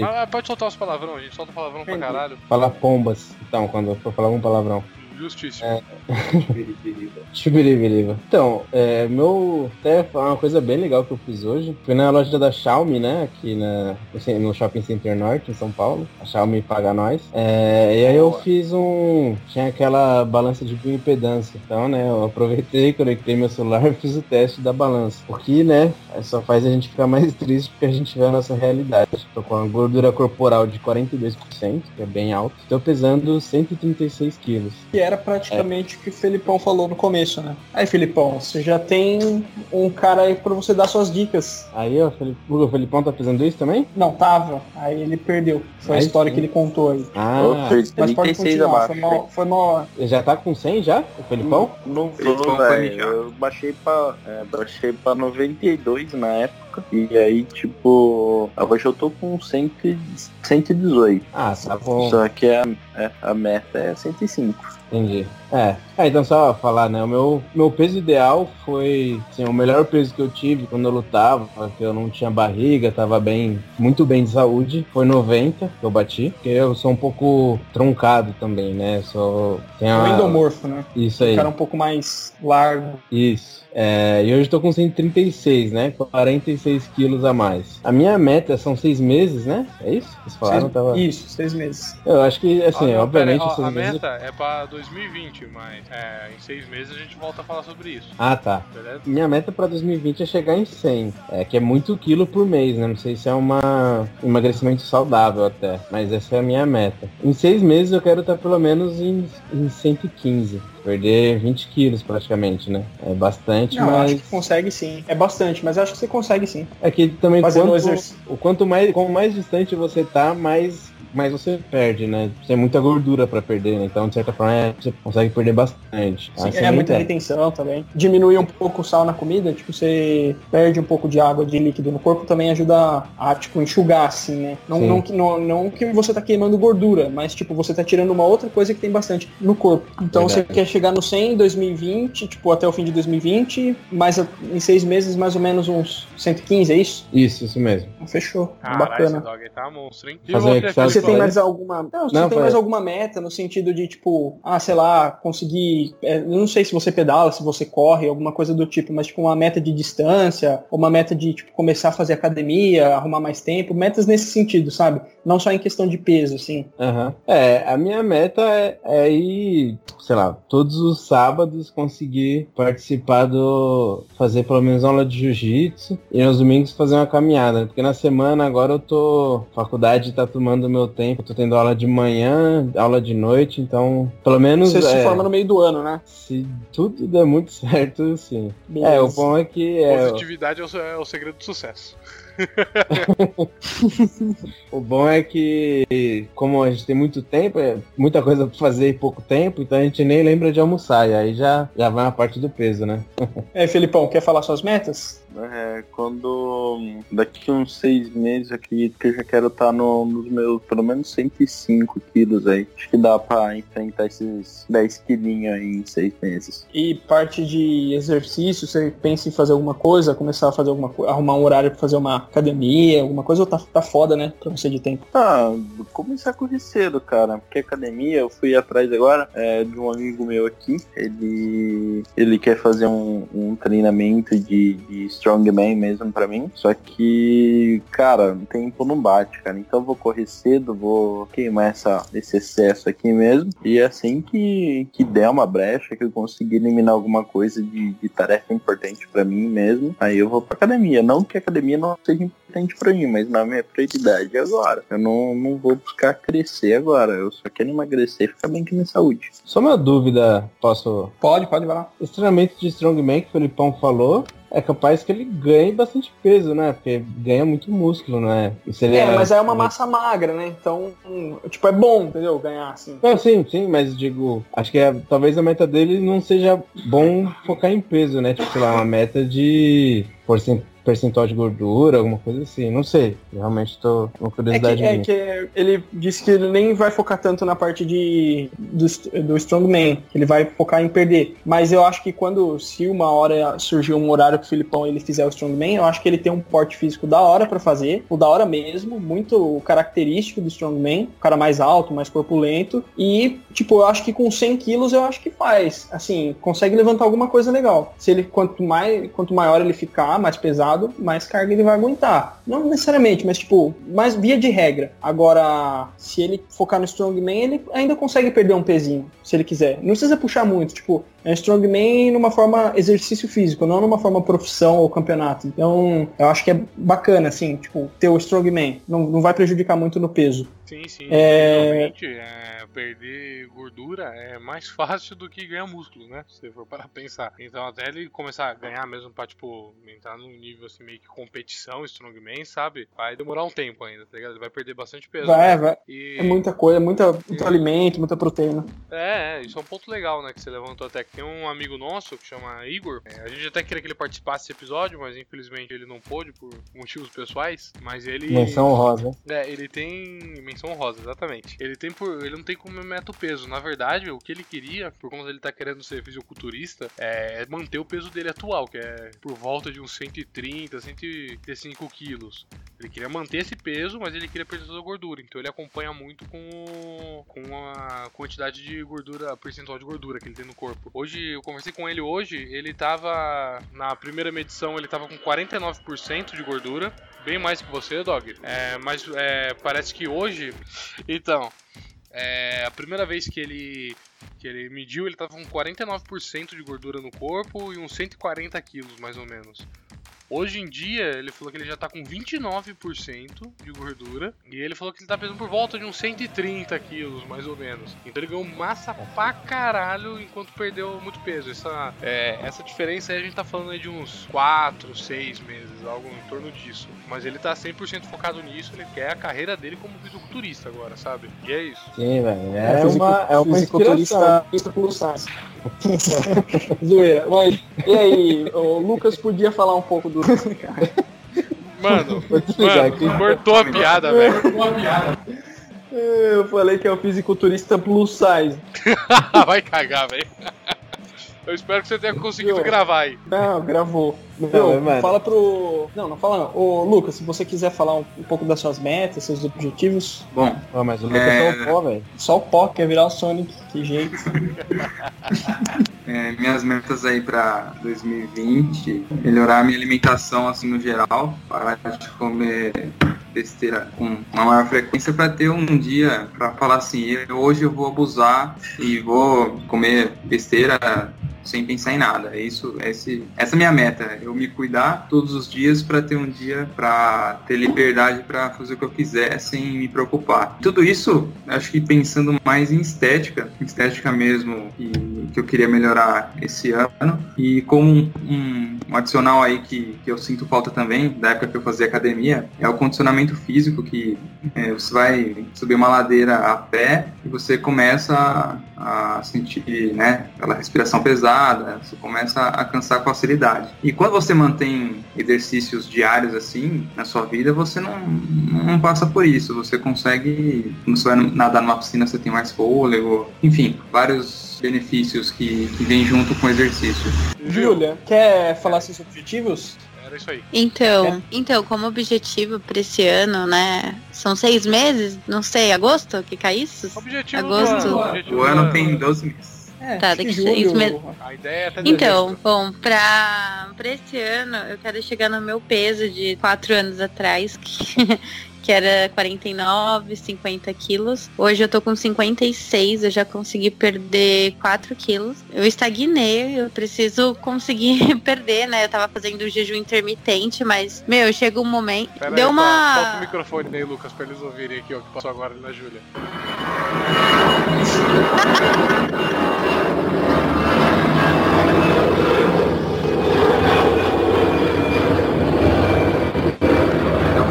A: Mas pode soltar os palavrão, a gente solta palavrão pra
E: Entendi.
A: caralho.
F: Fala pombas, então, quando eu for falar um palavrão.
A: Justíssimo.
F: É. Chibiribiriba. Então, é, meu. Até falar uma coisa bem legal que eu fiz hoje. Fui na loja da Xiaomi, né? Aqui na, no Shopping Center Norte, em São Paulo. A Xiaomi paga nós. É, e aí eu fiz um. Tinha aquela balança de bioimpedância. Então, né? Eu aproveitei, conectei meu celular e fiz o teste da balança. O que, né? Só faz a gente ficar mais triste porque a gente vê a nossa realidade. Tô com a gordura corporal de 42%, que é bem alto. Tô pesando 136 quilos.
E: que era praticamente o que o Felipão falou no começo, né? Aí, Felipão, você já tem um cara aí pra você dar suas dicas.
F: Aí, ó, Felipe, o Felipão tá pesando isso também?
E: Não, tava. Aí ele perdeu. Foi a
F: Aí
E: história
F: sim.
E: que ele contou aí.
F: Ah,
B: eu perdi
E: Mas pode
B: 36
E: continuar, foi mal, foi mal.
F: já tá com 100 já, o Felipão?
B: Não tô,
D: vão
B: velho. Eu baixei pra, é, baixei pra 92 na época. E aí, tipo, hoje eu tô com 100, e- 118.
F: Ah, tá bom.
B: Só que a, é, a meta é 105.
F: Entendi. É. é, então só falar, né? O meu, meu peso ideal foi, assim, o melhor peso que eu tive quando eu lutava, que eu não tinha barriga, tava bem, muito bem de saúde, foi 90 que eu bati, porque eu sou um pouco truncado também, né? Sou. Tem
E: Foi
F: a...
E: endomorfo, né?
F: Isso
E: Um
F: aí.
E: cara um pouco mais largo.
F: Isso. É, e hoje tô com 136, né? 46 quilos a mais. A minha meta são seis meses, né? É isso? Vocês falaram?
E: Seis-
F: Tava...
E: Isso, seis meses.
F: Eu acho que, assim,
A: não,
F: obviamente...
A: pera ó, a
F: meses-
A: meta é pra 2020, mas é, em seis meses a gente volta a falar sobre isso,
F: Ah, tá.
A: beleza?
F: Minha meta pra 2020 é chegar em 100. É, que é muito quilo por mês, né? Não sei se é uma um emagrecimento saudável até. Mas essa é a minha meta. Em seis meses eu quero estar pelo menos em, em 115. Perder 20 quilos praticamente, né? É bastante,
E: Não,
F: mas...
E: acho que consegue sim. É bastante, mas acho que você consegue sim.
F: É que também
E: Fazendo
F: quanto, o quanto mais, quanto mais distante você tá, mais, mais você perde, né? Você tem muita gordura pra perder, né? Então, de certa forma, é, você consegue perder bastante.
E: Sim,
F: Essa
E: é muita
F: ideia.
E: retenção também. Diminui um pouco o sal na comida, tipo, você perde um pouco de água, de líquido no corpo, também ajuda a, tipo, enxugar, assim, né? Não,
F: Sim.
E: não, que- não, não que você tá queimando gordura, mas, tipo, você tá tirando uma outra coisa que tem bastante no corpo. Então,
F: Verdade.
E: você quer chegar no 100 em 2020, tipo, até o fim de 2020, mas em seis meses, mais ou menos uns 115, é isso?
F: Isso, isso mesmo.
E: Fechou.
A: Caralho, esse
E: Bacana.
A: dog aí tá monstro, hein? E
F: Fazer um
A: você?
E: Tem mais alguma. Não, você
F: Não,
E: tem mais alguma meta no sentido de, tipo, ah, sei lá, conseguir. é, não sei se você pedala, se você corre, alguma coisa do tipo, mas tipo, uma meta de distância, ou uma meta de tipo, começar a fazer academia, arrumar mais tempo, metas nesse sentido, sabe? Não só em questão de peso, assim.
F: Aham. É, a minha meta é, é ir, sei lá, todos os sábados conseguir participar do. fazer pelo menos aula de jiu-jitsu e nos domingos fazer uma caminhada. Porque na semana agora eu tô. faculdade tá tomando meu tempo, tô tendo aula de manhã, aula de noite, então pelo menos.
E: Você se
F: é,
E: forma no meio do ano, né?
F: Se tudo der muito certo, sim.
E: Beleza.
F: É, o bom é que. É,
A: Positividade é o, é o segredo do sucesso.
F: O bom é que, como a gente tem muito tempo, é muita coisa pra fazer em pouco tempo, então a gente nem lembra de almoçar. E aí já, já vai uma parte do peso, né?
E: É, Felipão, quer falar suas metas?
B: É, quando daqui uns seis meses, acredito que eu já quero estar no, nos meus pelo menos 105 quilos aí. Acho que dá pra enfrentar esses 10 quilinhos aí em seis meses.
E: E parte de exercício, você pensa em fazer alguma coisa, começar a fazer alguma coisa, arrumar um horário pra fazer uma academia, alguma coisa, ou tá, tá foda, né? Pra você de tempo.
B: Ah, começar a correr cedo, cara. Porque academia, eu fui atrás agora é, de um amigo meu aqui. Ele ele quer fazer um, um treinamento de, de strongman mesmo pra mim. Só que, cara, o tempo não bate, cara. Então eu vou correr cedo, vou queimar essa, esse excesso aqui mesmo. E assim que, que der uma brecha, que eu conseguir eliminar alguma coisa de, de tarefa importante pra mim mesmo, aí eu vou pra academia. Não que a academia não seja importante pra mim, mas na minha prioridade é agora. Eu não, não vou buscar crescer agora. Eu só quero emagrecer e ficar bem com minha saúde.
F: Só uma dúvida, posso.
E: Pode, pode, vai lá.
F: Esse treinamento de Strongman que o Felipão falou, é capaz que ele ganhe bastante peso, né? Porque ganha muito músculo, né? E se ele
E: É, mas é uma massa magra, né? Então, tipo, é bom, entendeu? Ganhar assim.
F: Não, sim, sim, mas digo, acho que é- talvez a meta dele não seja bom focar em peso, né? Tipo, sei lá, uma meta de porcent- percentual de gordura, alguma coisa assim. Não sei. Realmente tô com
E: É
F: curiosidade
E: que, é que ele disse que ele nem vai focar tanto na parte de do, do strongman, que ele vai focar em perder. Mas eu acho que quando, se uma hora surgir um horário pro Filipão e ele fizer o strongman, eu acho que ele tem um porte físico da hora pra fazer, o da hora mesmo, muito característico do strongman, o cara mais alto, mais corpulento, e, tipo, eu acho que com 100 quilos eu acho que faz, assim, consegue levantar alguma coisa legal. Se ele, quanto mais, quanto maior ele ficar, mais pesado, mais carga ele vai aguentar. Não necessariamente, mas tipo, mais via de regra. Agora, se ele focar no strongman, ele ainda consegue perder um pezinho, se ele quiser. Não precisa puxar muito, tipo, é um strongman numa forma exercício físico, não numa forma profissão ou campeonato. Então, eu acho que é bacana, assim, tipo, ter o strongman. Não, não vai prejudicar muito no peso.
A: Sim, sim.
E: É-
A: Realmente, é, perder gordura é mais fácil do que ganhar músculo, né? Se você for para pensar. Então, até ele começar a ganhar mesmo pra, tipo, entrar num nível assim, meio que competição, strongman, sabe? Vai demorar um tempo ainda, tá ligado? Ele vai perder bastante peso.
E: Vai,
A: né?
E: vai.
A: E...
E: É muita coisa, muita, muito alimento, muita proteína.
A: É, é, isso é um ponto legal, né, que você levantou até. Que tem um amigo nosso que chama Igor. É, a gente até queria que ele participasse desse episódio, mas infelizmente ele não pôde por motivos pessoais. Mas ele.
F: Menção honrosa.
A: É, ele tem menção rosa, exatamente. Ele tem por, ele não tem como meta o peso. Na verdade, o que ele queria, por conta dele tá querendo ser fisiculturista, é manter o peso dele atual, que é por volta de uns 130, 135 quilos. Ele queria manter esse peso, mas ele queria perder toda a gordura. Então ele acompanha muito com, com a quantidade de gordura, percentual de gordura que ele tem no corpo. Hoje, eu conversei com ele hoje, ele tava. Na primeira medição, ele tava com 49% de gordura. Bem mais que você, Dog. É, mas é, parece que hoje. Então. É, a primeira vez que ele que ele mediu, ele tava com 49% de gordura no corpo e uns 140 quilos, mais ou menos. Hoje em dia, ele falou que ele já tá com 29% de gordura. E ele falou que ele tá pesando por volta de uns 130 quilos, mais ou menos. Então ele ganhou massa pra caralho enquanto perdeu muito peso. Essa, é, essa diferença aí a gente tá falando aí de uns 4, 6 meses, algo em torno disso. Mas ele tá 100% focado nisso, ele quer a carreira dele como fisiculturista agora, sabe? E é isso.
F: Sim, velho. É,
E: fisico-
F: uma, é uma
E: fisiculturista plus size. Zoeira. Mas, e aí, o Lucas podia falar um pouco do.
A: Mano, mano, cortou a piada, velho.
E: Eu falei que é o fisiculturista plus size.
A: Vai cagar, velho. Eu espero que você tenha conseguido
E: Viu?
A: gravar aí.
E: Não, gravou.
F: Não,
E: Viu?
F: mano.
E: fala pro. Não, não fala não. Ô, Lucas, se você quiser falar um, um pouco das suas metas, seus objetivos,
D: Bom,
F: Pô, mas o Lucas
D: É.
F: é um pó, velho.
E: só o pó quer virar o Sonic, que jeito.
D: É, minhas metas aí pra 2020, melhorar minha alimentação assim no geral, parar de comer besteira com uma maior frequência para ter um dia para falar assim, eu- hoje eu vou abusar e vou comer besteira sem pensar em nada. É isso, esse, essa é minha meta. Eu me cuidar todos os dias para ter um dia para ter liberdade para fazer o que eu quiser sem me preocupar. Tudo isso, acho que pensando mais em estética, estética mesmo, e que eu queria melhorar esse ano. E como um, um- um adicional aí que, que eu sinto falta também, da época que eu fazia academia, é o condicionamento físico, que é, você vai subir uma ladeira a pé e você começa a, a sentir né, aquela respiração pesada, você começa a cansar com facilidade. E quando você mantém exercícios diários assim na sua vida, você não, não passa por isso. Você consegue, quando você vai nadar numa piscina, você tem mais fôlego, enfim, vários benefícios que, que vêm junto com o exercício.
E: Júlia, quer falar seus objetivos?
A: Era isso aí.
C: Então, então, como objetivo pra esse ano, né? São seis meses? Não sei, agosto que cai isso?
A: Objetivo
C: Agosto.
A: do ano. objetivo
D: O ano tem 12 meses.
E: É,
C: Tá, daqui
E: que
C: seis meses.
A: A ideia é até
C: Então, bom, pra, pra esse ano eu quero chegar no meu peso de quatro anos atrás, que, que era 49, 50 quilos. Hoje eu tô com 56, eu já consegui perder 4 quilos. Eu estagnei, eu preciso conseguir perder, né? Eu tava fazendo jejum intermitente, mas, meu, chega um momento.
A: Pera
C: deu
A: aí,
C: uma.
A: Solta o microfone aí, Lucas, pra eles ouvirem aqui ó, o que passou agora na Júlia.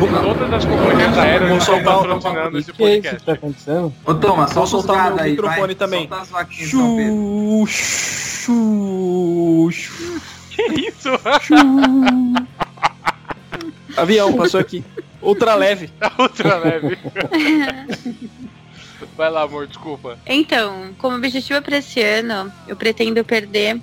A: Todas as companhias aéreas estão
E: soltar o-
A: patrocinando
F: O
A: esse
F: que é isso que
A: podcast.
F: tá acontecendo?
D: Ô Thomas,
E: Vou
D: os
E: soltar o microfone
D: vai.
E: também.
D: Solta as vaquinhas.
E: Chu, chu, chu,
A: Que isso?
E: chu. Avião, passou aqui. Ultra leve.
A: A outra leve. Vai lá, amor, desculpa.
C: Então, como objetivo para esse ano, eu pretendo perder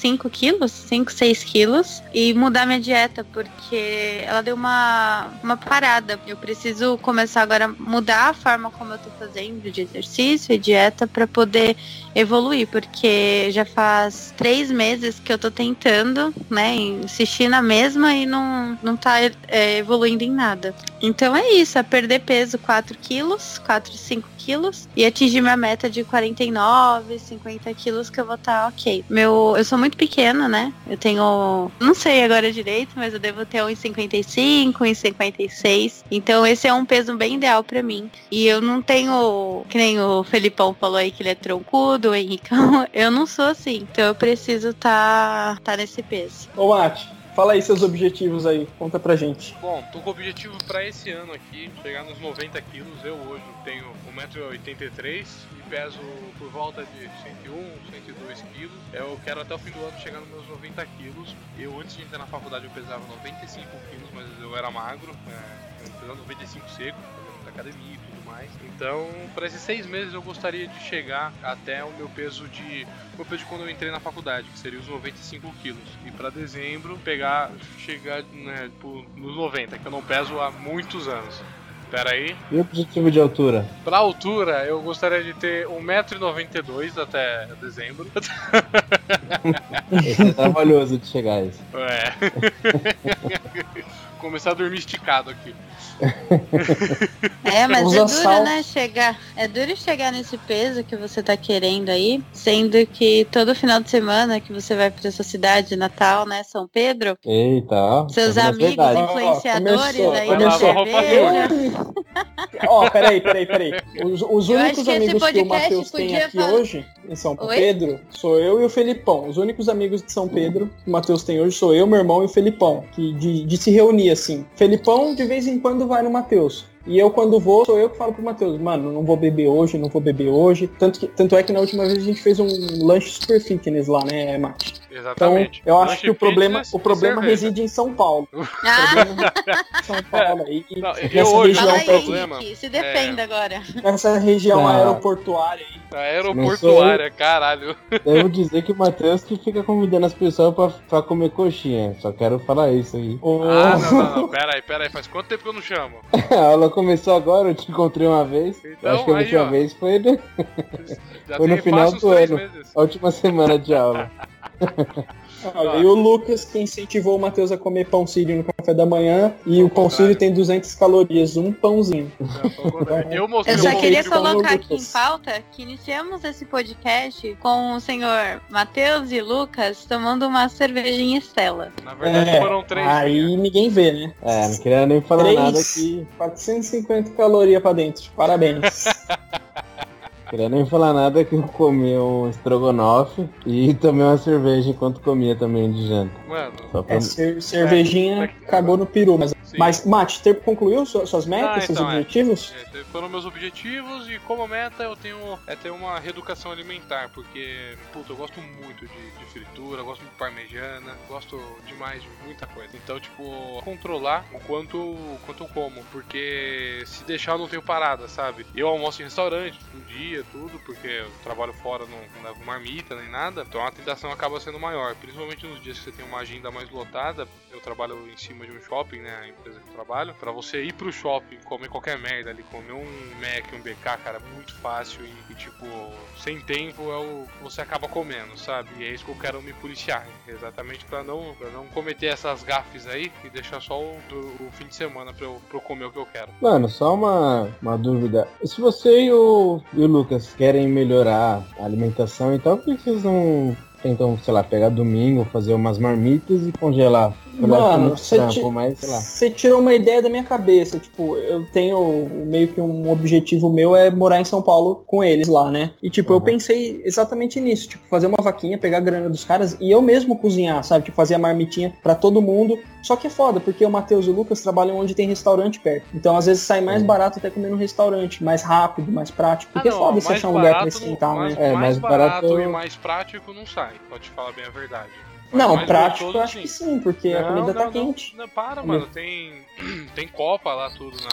C: 5 quilos, 5, 6 quilos e mudar minha dieta, porque ela deu uma, uma parada. Eu preciso começar agora a mudar a forma como eu tô fazendo de exercício e dieta para poder evoluir, porque já faz três meses que eu tô tentando, né, insistir na mesma e não, não tá é, evoluindo em nada. Então é isso, é perder peso 4 quilos, 4, 5 quilos e atingir minha meta de 49, 50 quilos que eu vou estar ok. Meu, eu sou muito pequena, né? Eu tenho, não sei agora direito, mas eu devo ter 1,55, 1,56. Então esse é um peso bem ideal pra mim. E eu não tenho, que nem o Felipão falou aí que ele é troncudo, o Henricão, eu não sou assim. Então eu preciso tá, tá nesse peso.
E: Ô, Mate, fala aí seus objetivos aí. Conta pra gente.
A: Bom, tô com o objetivo pra esse ano aqui, chegar nos 90 quilos. Eu hoje tenho 1,83m e peso por volta de 101, 102 quilos. Eu quero até o fim do ano chegar nos meus 90 quilos. Eu antes de entrar na faculdade eu pesava 95 quilos, mas eu era magro, é, eu pesava 95 seco, academia mais. Então, para esses seis meses eu gostaria de chegar até o meu peso de. Meu peso de quando eu entrei na faculdade, que seria os 95 quilos. E para dezembro pegar, chegar né, tipo, nos 90, que eu não peso há muitos anos. Pera aí.
F: E o objetivo de altura?
A: Pra altura, eu gostaria de ter 1,92m até dezembro.
F: Esse é trabalhoso de chegar a isso.
A: É. Começar a dormir esticado aqui.
C: É, mas
E: Usa
C: é duro,
E: sal.
C: né? Chegar. É duro chegar nesse peso que você tá querendo aí. Sendo que todo final de semana que você vai pra sua cidade natal, né? São Pedro,
F: Eita, ó.
C: seus
F: as
C: amigos
F: verdades.
C: influenciadores
E: começou,
C: aí da
A: lavar roupa
C: cerveja.
E: Ó, peraí, peraí, peraí. Os, os únicos amigos que o Matheus tem aqui
C: falar-
E: hoje, em São
C: Oi?
E: Pedro, sou eu e o Felipão. Os únicos amigos de São Pedro que o Matheus tem hoje sou eu, meu irmão e o Felipão. Que de, de se reunir assim. Felipão de vez em quando vai no Matheus. E eu, quando vou, sou eu que falo pro Matheus, mano, não vou beber hoje, não vou beber hoje. Tanto, que, tanto é que na última vez a gente fez um lanche super fitness lá, né, Mate? Então,
A: Exatamente.
E: eu acho
A: Lanche
E: que o problema, o
A: e
E: problema
A: cerveja.
E: reside em São Paulo. O problema em São Paulo aí.
A: Não, eu hoje
E: região,
A: não
C: aí,
A: problema.
C: Henrique, se defenda agora.
E: nessa região
F: Ah.
E: aeroportuária aí.
A: A aeroportuária, caralho.
F: Devo dizer que o Matheus que fica convidando as pessoas pra, pra comer coxinha. Só quero falar isso aí.
A: Ah, não, não, não. Pera aí, pera aí. Faz quanto tempo que eu não chamo?
F: Começou agora, eu te encontrei uma vez.
A: Então,
F: acho que a
A: aí,
F: última
A: ó.
F: vez foi no-
A: Já
F: Foi no final do ano. a última semana de aula.
E: Olha, e o Lucas que incentivou o Matheus a comer pão sírio no café da manhã. E
A: Ao
E: o pão sírio tem 200 calorias, um pãozinho.
A: Contando. Eu
C: Eu
A: o
C: só
E: Não,
C: queria colocar aqui em pauta que iniciamos esse podcast com o senhor Matheus e Lucas tomando uma cervejinha Estela.
A: Na verdade
E: É,
A: foram três.
E: aí ninguém vê, né?
F: É, não queria nem falar
E: Três.
F: nada aqui.
E: 450 calorias pra dentro. Parabéns.
F: Queria nem falar nada que eu comi um estrogonofe e tomei uma cerveja enquanto comia também de janta.
A: Mano,
F: Só pra...
E: É, cer- cervejinha
A: É, tá aqui,
E: cagou no peru. Mas,
A: sim.
E: mas Mate, ter, concluiu su- suas metas,
A: Ah,
E: seus
A: então, é.
E: objetivos?
A: É, foram meus objetivos e como meta eu tenho é ter uma reeducação alimentar, porque, puta, eu gosto muito de, de fritura, gosto muito de parmejana, gosto demais de muita coisa. Então, tipo, controlar o quanto, o quanto eu como, porque se deixar eu não tenho parada, sabe? Eu almoço em restaurante um dia, tudo, porque eu trabalho fora, não, não levo marmita nem nada, então a tentação acaba sendo maior, principalmente nos dias que você tem uma agenda mais lotada. Eu trabalho em cima de um shopping, né, empresa que eu trabalho, pra você ir pro shopping, comer qualquer merda ali, comer um Mac, um BK, cara, é muito fácil e, e, tipo, sem tempo é o que você acaba comendo, sabe? E é isso que eu quero me policiar, exatamente pra não, pra não cometer essas gafes aí e deixar só o, o fim de semana pra eu, pra eu comer o que eu quero.
F: Mano, só uma, uma dúvida. Se você e o, e o Lucas querem melhorar a alimentação e tal, por que vocês não tentam, sei lá, pegar domingo, fazer umas marmitas e congelar? Eu
E: Mano, você tirou uma ideia da minha cabeça. Tipo, eu tenho meio que um objetivo meu é morar em São Paulo com eles lá, né? E tipo, eu
F: Uhum.
E: pensei exatamente nisso. Tipo, fazer uma vaquinha, pegar a grana dos caras e eu mesmo cozinhar, sabe? Tipo, fazer a marmitinha pra todo mundo. Só que é foda, porque o Matheus e o Lucas trabalham onde tem restaurante perto. Então, às vezes, sai mais
F: Uhum.
E: barato até comer no restaurante. Mais rápido, mais prático. Porque
A: Ah,
E: é
A: não,
E: foda você achar um lugar pra esquentar,
A: mais,
E: né?
F: É,
A: mais
F: mais
A: barato,
F: barato-
A: e mais prático não sai, pode te falar bem a verdade. Mas
E: Não, prático eu acho
A: sim.
E: que sim, porque a
A: Não,
E: comida tá
A: não,
E: quente.
A: Não, para, mano. Tem, tem copa lá, tudo, na,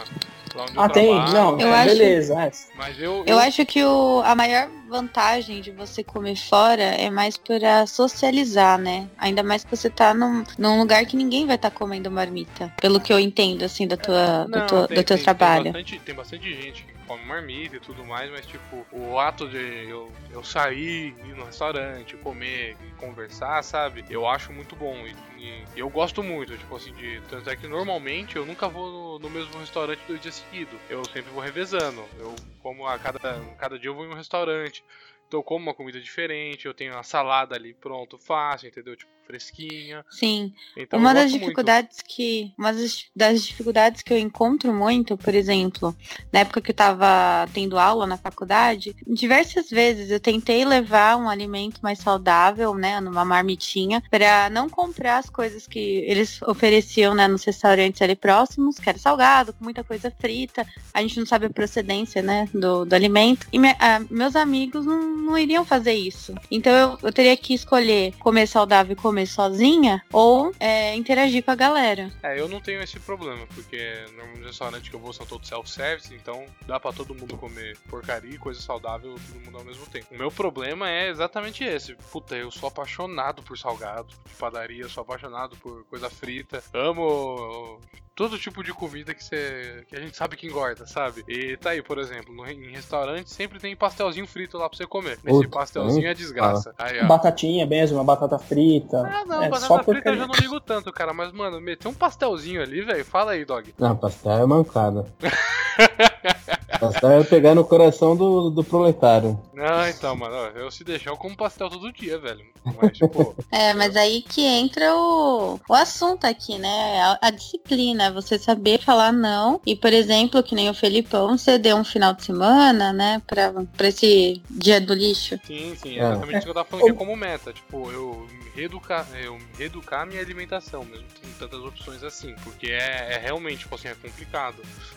A: lá onde eu
E: Ah, tem?
A: trabalho.
E: Não,
C: Eu
E: é,
C: acho-
E: beleza. é.
A: Mas eu.
C: Eu acho que o, a maior vantagem de você comer fora é mais pra socializar, né? Ainda mais que você tá num, num lugar que ninguém vai estar comendo marmita. Pelo que eu entendo, assim, da tua, do,
A: Não,
C: tua-
A: tem-
C: do teu
A: tem-
C: trabalho.
A: Tem bastante, tem bastante gente que come marmita e tudo mais, mas tipo, o ato de eu, eu sair, ir no restaurante, comer conversar, sabe? Eu acho muito bom. E, e eu gosto muito, tipo assim, de. Tanto é que normalmente eu nunca vou no, no mesmo restaurante dois dias seguidos. Eu sempre vou revezando. Eu como a cada, cada dia eu vou em um restaurante. Então eu como uma comida diferente, eu tenho a salada ali pronto, fácil, entendeu? Tipo, fresquinha.
C: Sim.
A: Então
C: uma das
A: gosto muito.
C: dificuldades que. Uma das, dificuldades que eu encontro muito, por exemplo, na época que eu tava tendo aula na faculdade, diversas vezes eu tentei levar um alimento mais saudável, né? Numa marmitinha, para não comprar as coisas que eles ofereciam, né, nos restaurantes ali próximos, que era salgado, com muita coisa frita. A gente não sabe a procedência, né, do, do alimento. E me- ah, meus amigos não, não iriam fazer isso. Então eu, eu teria que escolher comer saudável e comer sozinha ou é, interagir com a galera.
A: É, eu não tenho esse problema, porque no restaurante que eu vou são todos self-service, então dá pra todo mundo comer porcaria e coisa saudável, todo mundo ao mesmo tempo. O meu problema é exatamente esse. Puta, eu sou apaixonado por salgado, de padaria, sou apaixonado por coisa frita. Amo todo tipo de comida que, você, que a gente sabe que engorda, sabe? E tá aí, por exemplo, no, em restaurante sempre tem pastelzinho frito lá pra você comer. Esse
F: Puta,
A: pastelzinho é desgraça. Aí, ó.
E: Batatinha mesmo, uma batata frita.
A: Ah, não,
E: é,
A: batata
E: só
A: frita eu
E: porcaria.
A: já não ligo tanto, cara. Mas, mano, meter um pastelzinho ali, velho. Fala aí, dog.
F: Não, pastel é mancada. pastel é pegar no coração do, do proletário.
A: Não, então, mano, ó, eu se deixar, eu como pastel todo dia, velho. Mas, tipo,
C: É, mas aí que entra o, o assunto aqui, né? A, a disciplina, você saber falar não. E, por exemplo, que nem o Felipão, você deu um final de semana, né? Pra, pra esse dia do lixo.
A: sim, sim, é
F: É.
A: exatamente isso que eu tava falando que é como meta. Tipo, eu reeducar, eu me reeducar a minha alimentação, mesmo com tantas opções assim. Porque é, é realmente, tipo assim, é complicado.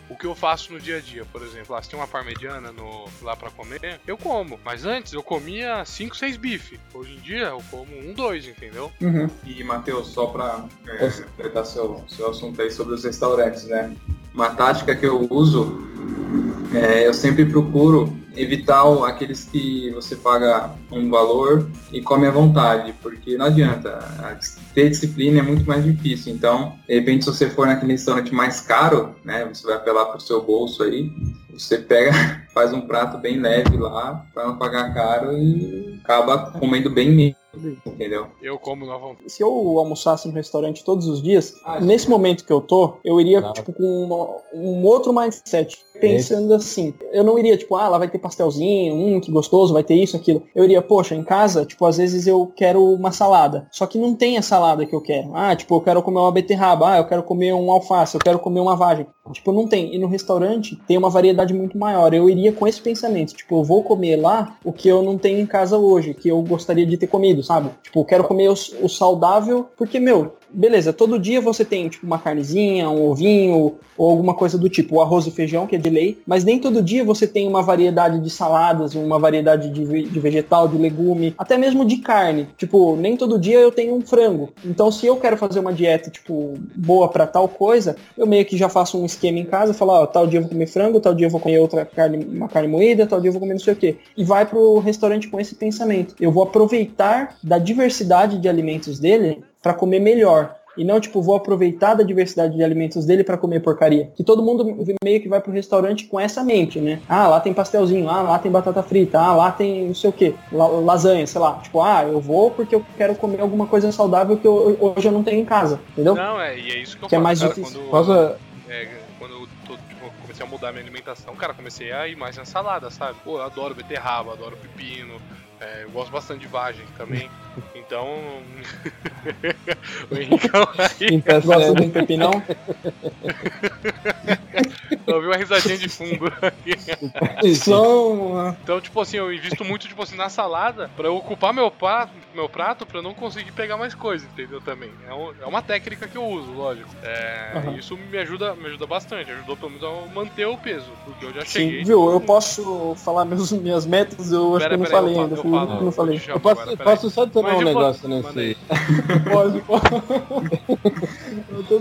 A: O que eu faço no dia a dia, por exemplo, lá, se tem uma parmegiana no, lá pra comer, eu como. Mas antes eu comia 5, 6 bife. Hoje em dia eu como um, dois, entendeu?
E: Uhum.
D: E, Matheus, só para é, completar seu, seu assunto aí sobre os restaurantes, né? Uma tática que eu uso, é, eu sempre procuro evitar aqueles que você paga um valor e come à vontade, porque não adianta. a Ter disciplina é muito mais difícil. Então, de repente, se você for naquele restaurante mais caro, né? Você vai apelar pro seu bolso aí, você pega, faz um prato bem leve lá, para não pagar caro e acaba comendo bem menos, entendeu?
A: Eu como na vontade.
E: Se eu almoçasse no restaurante todos os dias, nesse momento que eu tô, eu iria,
F: Não.
E: tipo, com uma- um outro mindset. Pensando assim, eu não iria, tipo, ah, lá vai ter pastelzinho, hum, que gostoso, vai ter isso, aquilo. Eu iria, poxa, em casa, tipo, às vezes eu quero uma salada. Só que não tem a salada que eu quero. Ah, tipo, eu quero comer uma beterraba, ah, eu quero comer um alface, eu quero comer uma vagem. Tipo, não tem. E no restaurante tem uma variedade muito maior. Eu iria com esse pensamento, tipo, eu vou comer lá o que eu não tenho em casa hoje, que eu gostaria de ter comido, sabe? Tipo, eu quero comer o, o saudável, porque, meu, beleza, todo dia você tem, tipo, uma carnezinha, um ovinho, ou alguma coisa do tipo, o arroz e feijão, que é de lei, mas nem todo dia você tem uma variedade de saladas, uma variedade de, de vegetal, de legume, até mesmo de carne. Tipo, nem todo dia eu tenho um frango. Então, se eu quero fazer uma dieta, tipo, boa pra tal coisa, eu meio que já faço um esquema em casa, falo, ó, tal dia eu vou comer frango, tal dia eu vou comer outra carne, uma carne moída, tal dia eu vou comer não sei o quê. E vai pro restaurante com esse pensamento. Eu vou aproveitar da diversidade de alimentos dele pra comer melhor. E não, tipo, vou aproveitar da diversidade de alimentos dele pra comer porcaria. Que todo mundo meio que vai pro restaurante com essa mente, né? Ah, lá tem pastelzinho, ah, lá tem batata frita, ah, lá tem não sei o que, lasanha, sei lá. Tipo, ah, eu vou porque eu quero comer alguma coisa saudável que eu- hoje eu não tenho em casa, entendeu?
A: Não, é, e é isso que eu
E: Que é mais
A: cara,
E: difícil.
A: Quando,
F: Posso,
A: é, quando eu tô, tipo, comecei a mudar minha alimentação, cara, comecei a ir mais na salada, sabe? Pô, eu adoro beterraba, adoro pepino, é, eu gosto bastante de vagem também. Então. o Henricão aí
E: Gosta
F: série.
E: de pepinão?
A: ouviu uma risadinha de fundo.
E: Uma-
A: Então, tipo assim, eu invisto muito, tipo assim, na salada pra eu ocupar meu prato, meu prato pra eu não conseguir pegar mais coisa, entendeu? Também. É, um- é uma técnica que eu uso, lógico. É,
E: Aham.
A: Isso me ajuda, me ajuda bastante. Ajudou pelo menos a manter o peso. Porque eu já
E: Sim,
A: cheguei.
E: viu? Eu posso falar meus, minhas metas, eu acho
A: Pera,
E: que eu não falei
A: eu
E: ainda. fui
A: eu
E: o único
A: falo.
E: que não falei.
F: Eu posso,
A: agora,
F: posso só um negócio
A: aí.
F: nesse.
E: Pode, pode.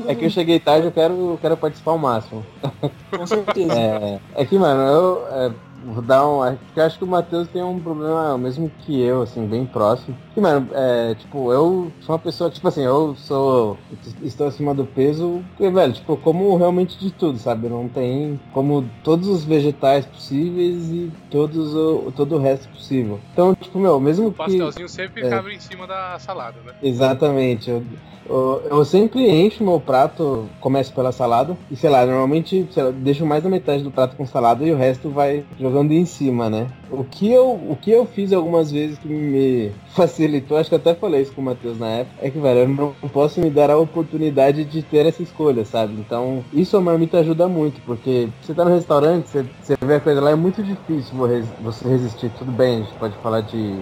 F: É que eu cheguei tarde, eu quero, quero participar ao máximo.
E: Com certeza.
F: É, é que, mano, eu é, vou dar um. que Eu acho que o Matheus tem um problema mesmo que eu, assim, bem próximo. Que, mano, é, tipo, eu sou uma pessoa, tipo assim, eu sou. Estou acima do peso, porque, velho, tipo, eu como realmente de tudo, sabe? Não tem como todos os vegetais possíveis e todos o, todo o resto possível. Então, tipo, meu, mesmo
A: O
F: que.
A: pastelzinho sempre
F: é.
A: cabe em cima da salada, né?
F: Exatamente. Eu, eu, sempre encho meu prato, começo pela salada, e sei lá, normalmente sei lá, deixo mais da metade do prato com salada e o resto vai jogando em cima, né? O que eu, o que eu fiz algumas vezes que me facilitou, acho que até falei isso com o Matheus na época, é que, velho, eu não posso me dar a oportunidade de ter essa escolha, sabe? Então, isso a marmita ajuda muito, porque você tá no restaurante, você, você vê a coisa lá, é muito difícil você resistir. Tudo bem, a gente pode falar de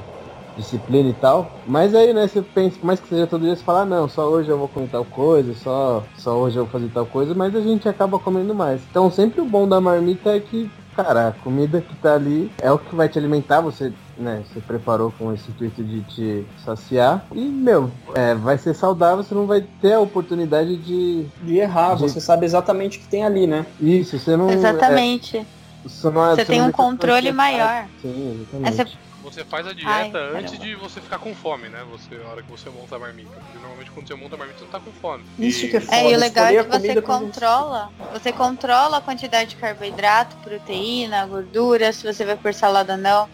F: disciplina e tal. Mas aí, né, você pensa, mais que seja todo dia, você fala, ah, não, só hoje eu vou comer tal coisa, só, só hoje eu vou fazer tal coisa, mas a gente acaba comendo mais. Então sempre o bom da marmita é que, cara, a comida que tá ali é o que vai te alimentar, você, né, você preparou com esse intuito de te saciar. E, meu, é, vai ser saudável, você não vai ter a oportunidade de.
E: De errar,
F: De-
E: você sabe exatamente o que tem ali, né?
F: Isso, você não.
C: Exatamente.
F: é, você não,
C: Você tem um controle maior.
F: Sim, exatamente.
C: você
A: Você faz a dieta
C: Ai,
A: antes de você ficar com fome, né? Você, a hora que você monta a marmita. Porque normalmente quando você monta a marmita, você não tá com fome.
E: Isso que é
C: É, e
E: Foda,
C: o legal é que você controla, você controla a quantidade de carboidrato, proteína, gordura, se você vai por salada ou não.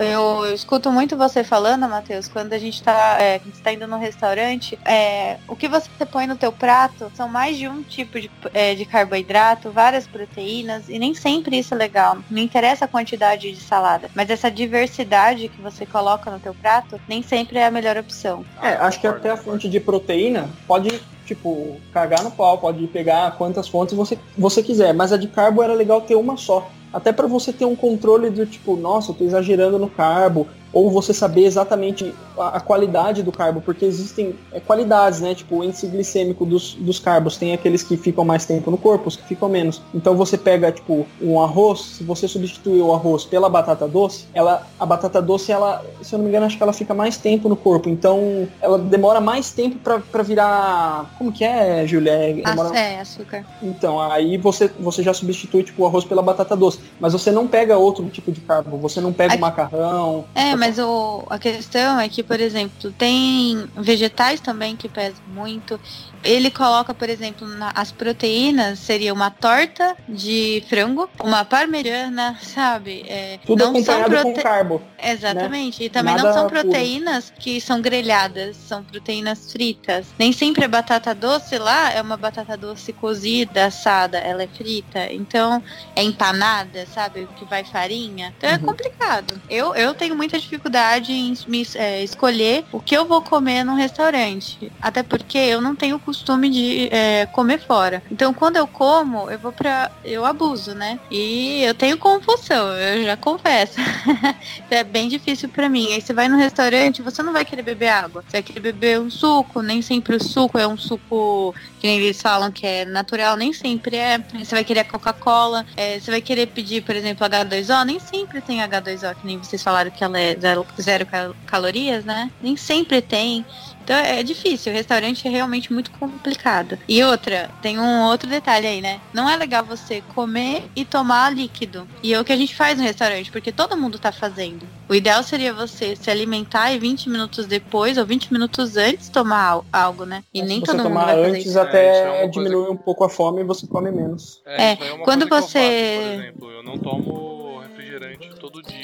C: Eu, eu escuto muito você falando, Matheus, quando a gente tá, é, quando você tá indo no restaurante, é, o que você põe no teu prato são mais de um tipo de, é, de carboidrato, várias proteínas, e nem sempre isso é legal. Não interessa a quantidade de salada, mas essa diversidade que você coloca no teu prato, nem sempre é a melhor opção.
E: É, acho que até a fonte de proteína pode, tipo, cagar no pau, pode pegar quantas fontes você, você quiser, mas a de carbo era legal ter uma só. Até pra você ter um controle do tipo, nossa, eu tô exagerando no carbo, ou você saber exatamente a, a qualidade do carbo, porque existem é, qualidades, né? Tipo, o índice glicêmico dos, dos carbos tem aqueles que ficam mais tempo no corpo, os que ficam menos. Então você pega, tipo, um arroz, se você substituir o arroz pela batata doce, ela, a batata doce, ela, se eu não me engano, acho que ela fica mais tempo no corpo. Então ela demora mais tempo para virar. Como que é, Julia? É, demora...
C: é, açúcar.
E: Então, aí você, você já substitui tipo, o arroz pela batata doce. Mas você não pega outro tipo de carbo, você não pega o macarrão.
C: É, mas o, a questão é que, por exemplo, tem vegetais também que pesam muito. Ele coloca, por exemplo, na, as proteínas seria uma torta de frango, uma parmegiana, sabe? É,
E: Tudo não acompanhado são prote... com carbo.
C: Exatamente. Né? E também Nada não são proteínas puro. que são grelhadas, são proteínas fritas. Nem sempre a batata doce lá é uma batata doce cozida, assada, ela é frita. Então, é empanada, sabe? Que vai farinha. Então é uhum. é complicado. Eu, eu tenho muita dificuldade em me, é, escolher o que eu vou comer num restaurante. Até porque eu não tenho costume de é, comer fora. Então, quando eu como, eu vou pra. Eu abuso, né? E eu tenho compulsão, eu já confesso. é bem difícil para mim. Aí você vai no restaurante, você não vai querer beber água. Você vai querer beber um suco, nem sempre o suco é um suco que eles falam que é natural, nem sempre é. Você vai querer Coca-Cola, é, você vai querer pedir, por exemplo, H2O, nem sempre tem H2O, que nem vocês falaram que ela é zero, zero calorias, né? Nem sempre tem. Então é difícil, o restaurante é realmente muito complicado. E outra, tem um outro detalhe aí, né? Não é legal você comer e tomar líquido. E é o que a gente faz no restaurante, porque todo mundo tá fazendo. O ideal seria você se alimentar e 20 minutos depois ou 20 minutos antes tomar algo, né? E nem todo mundo vai fazer
E: antes isso. até é, diminui um pouco a fome e você come menos.
C: É, é, é quando você...
A: Faço, por exemplo, eu não tomo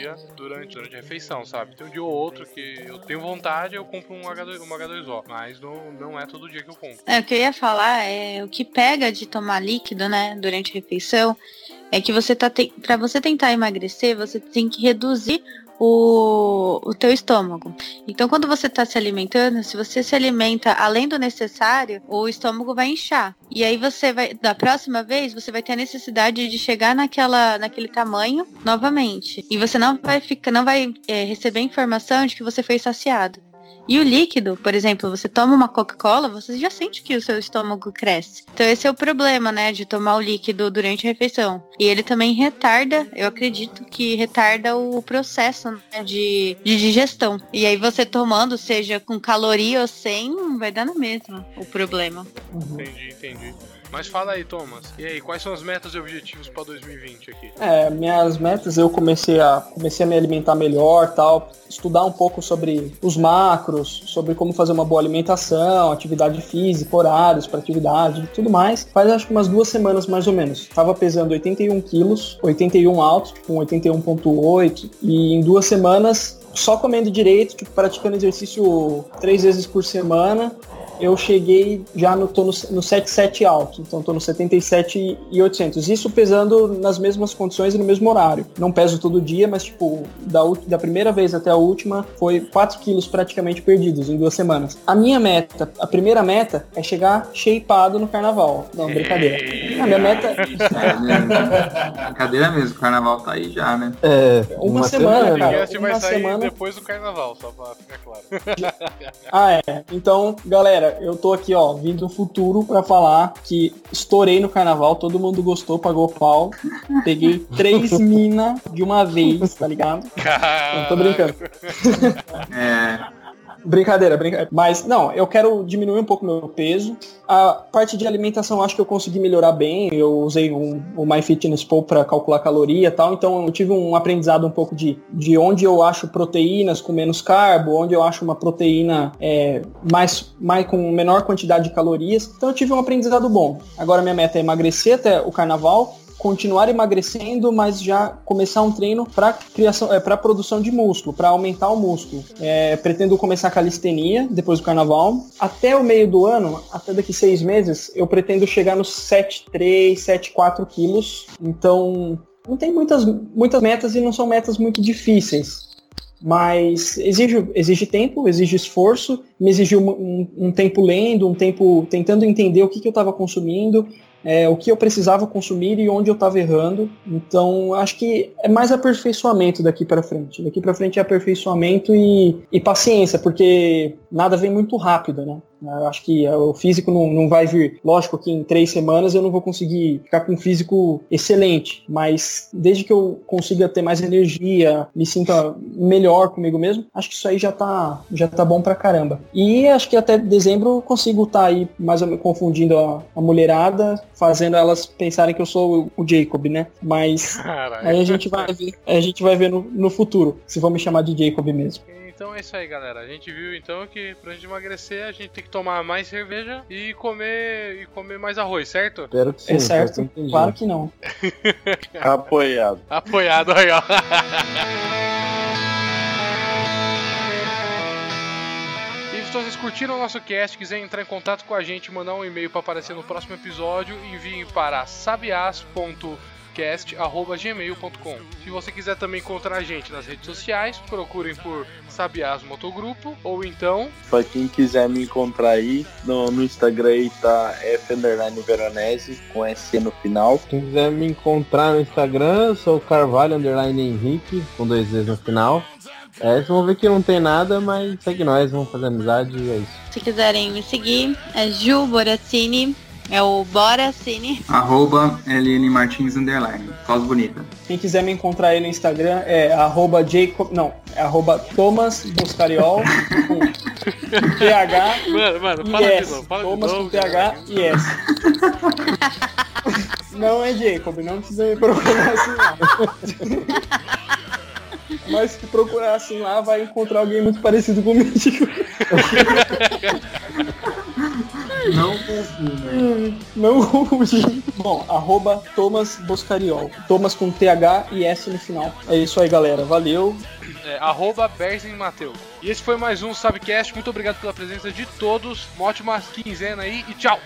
A: dia durante, durante a refeição, sabe? Tem um dia ou outro que eu tenho vontade, eu compro um, H2, um H2O, mas não, não é todo dia que eu compro.
C: É, o que eu ia falar é o que pega de tomar líquido, né, durante a refeição, é que você tá te... para você tentar emagrecer, você tem que reduzir o, o teu estômago. Então, quando você está se alimentando, se você se alimenta além do necessário, o estômago vai inchar. E aí você vai, da próxima vez, você vai ter a necessidade de chegar naquela, naquele tamanho novamente. E você não vai ficar, não vai é, receber informação de que você foi saciado. E o líquido, por exemplo, você toma uma Coca-Cola, você já sente que o seu estômago cresce. Então esse é o problema, né, de tomar o líquido durante a refeição. E ele também retarda, eu acredito que retarda o processo né, de, de digestão. E aí você tomando, seja com caloria ou sem, vai dar na mesma o problema.
A: Uhum. Entendi, entendi. Mas fala aí, Thomas. E aí, quais são as metas e objetivos para 2020 aqui?
E: É, minhas metas, eu comecei a comecei a me alimentar melhor, tal, estudar um pouco sobre os macros, sobre como fazer uma boa alimentação, atividade física, horários para atividade, tudo mais. Faz acho que umas duas semanas mais ou menos. Tava pesando 81 quilos, 81 alto, com 81.8 e em duas semanas só comendo direito, tipo, praticando exercício três vezes por semana, eu cheguei já no, tô no, no 77 alto, então tô no 77 e 800. Isso pesando nas mesmas condições e no mesmo horário. Não peso todo dia, mas tipo, da, da primeira vez até a última foi 4 quilos praticamente perdidos em duas semanas. A minha meta, a primeira meta é chegar shapeado no carnaval. Não, brincadeira. A minha meta.
D: É, brincadeira mesmo, o carnaval tá aí já, né?
E: É, uma, uma semana, semana, cara.
A: Uma vai sair semana... depois do carnaval, só pra ficar claro.
E: ah, é. Então, galera, galera, eu tô aqui, ó, vindo do futuro para falar que estourei no carnaval, todo mundo gostou, pagou pau. Peguei três minas de uma vez, tá ligado? Não tô brincando. É. Brincadeira, brincadeira. Mas, não, eu quero diminuir um pouco meu peso. A parte de alimentação acho que eu consegui melhorar bem. Eu usei um, o MyFitnessPal para calcular caloria e tal. Então eu tive um aprendizado um pouco de, de onde eu acho proteínas com menos carbo, onde eu acho uma proteína é, mais, mais com menor quantidade de calorias. Então eu tive um aprendizado bom. Agora minha meta é emagrecer até o carnaval continuar emagrecendo, mas já começar um treino para criação, é, para produção de músculo, para aumentar o músculo. É, pretendo começar a calistenia depois do carnaval. Até o meio do ano, até daqui seis meses, eu pretendo chegar nos 7,3, 7,4 quilos. Então, não tem muitas, muitas metas e não são metas muito difíceis mas exige, exige tempo, exige esforço, me exigiu um, um, um tempo lendo, um tempo tentando entender o que, que eu estava consumindo, é, o que eu precisava consumir e onde eu estava errando. Então, acho que é mais aperfeiçoamento daqui para frente. Daqui para frente é aperfeiçoamento e, e paciência, porque nada vem muito rápido, né? Eu acho que o físico não, não vai vir. Lógico que em três semanas eu não vou conseguir ficar com um físico excelente, mas desde que eu consiga ter mais energia, me sinta melhor comigo mesmo, acho que isso aí já tá, já tá bom pra caramba. E acho que até dezembro eu consigo estar tá aí mais ou menos confundindo a, a, mulherada, fazendo elas pensarem que eu sou o, o Jacob, né? Mas Caralho. aí a gente vai ver, a gente vai ver no, no futuro se vão me chamar de Jacob mesmo.
A: Então é isso aí, galera. A gente viu então que pra gente emagrecer a gente tem que tomar mais cerveja e comer e comer mais arroz, certo?
F: Espero que sim.
E: É certo? Que claro que não.
B: Apoiado.
A: Apoiado aí, ó. E se vocês curtiram o nosso cast, quiserem entrar em contato com a gente, mandar um e-mail para aparecer no próximo episódio, enviem para sabias.com podcast@gmail.com. Se você quiser também encontrar a gente nas redes sociais, procurem por Sabiás Motogrupo ou então.
B: Pra quem quiser me encontrar aí, no, no Instagram aí tá F Veronese com S no final.
F: Quem quiser me encontrar no Instagram, sou Carvalho Underline Henrique com dois Z no final. É, vocês vão ver que não tem nada, mas segue nós, vamos fazer amizade e é isso.
C: Se quiserem me seguir, é Ju Boracini é o Bora Cine.
D: Arroba LN Martins Underline. Causa bonita.
E: Quem quiser me encontrar aí no Instagram é arroba Jacob. Não, é arroba Thomas Buscariol com TH.
A: Mano, mano, fala de novo. Fala
E: Thomas
A: de
E: novo, com TH e S. não é Jacob, não precisa me procurar assim não. Mas se procurar assim lá, vai encontrar alguém muito parecido comigo.
D: Não confunda.
E: Não confunde. Bom, arroba Thomas Boscariol. Thomas com TH e S no final. É isso aí, galera. Valeu.
A: É, arroba Mateus. E esse foi mais um Sabcast. Muito obrigado pela presença de todos. Uma ótima quinzena aí e tchau!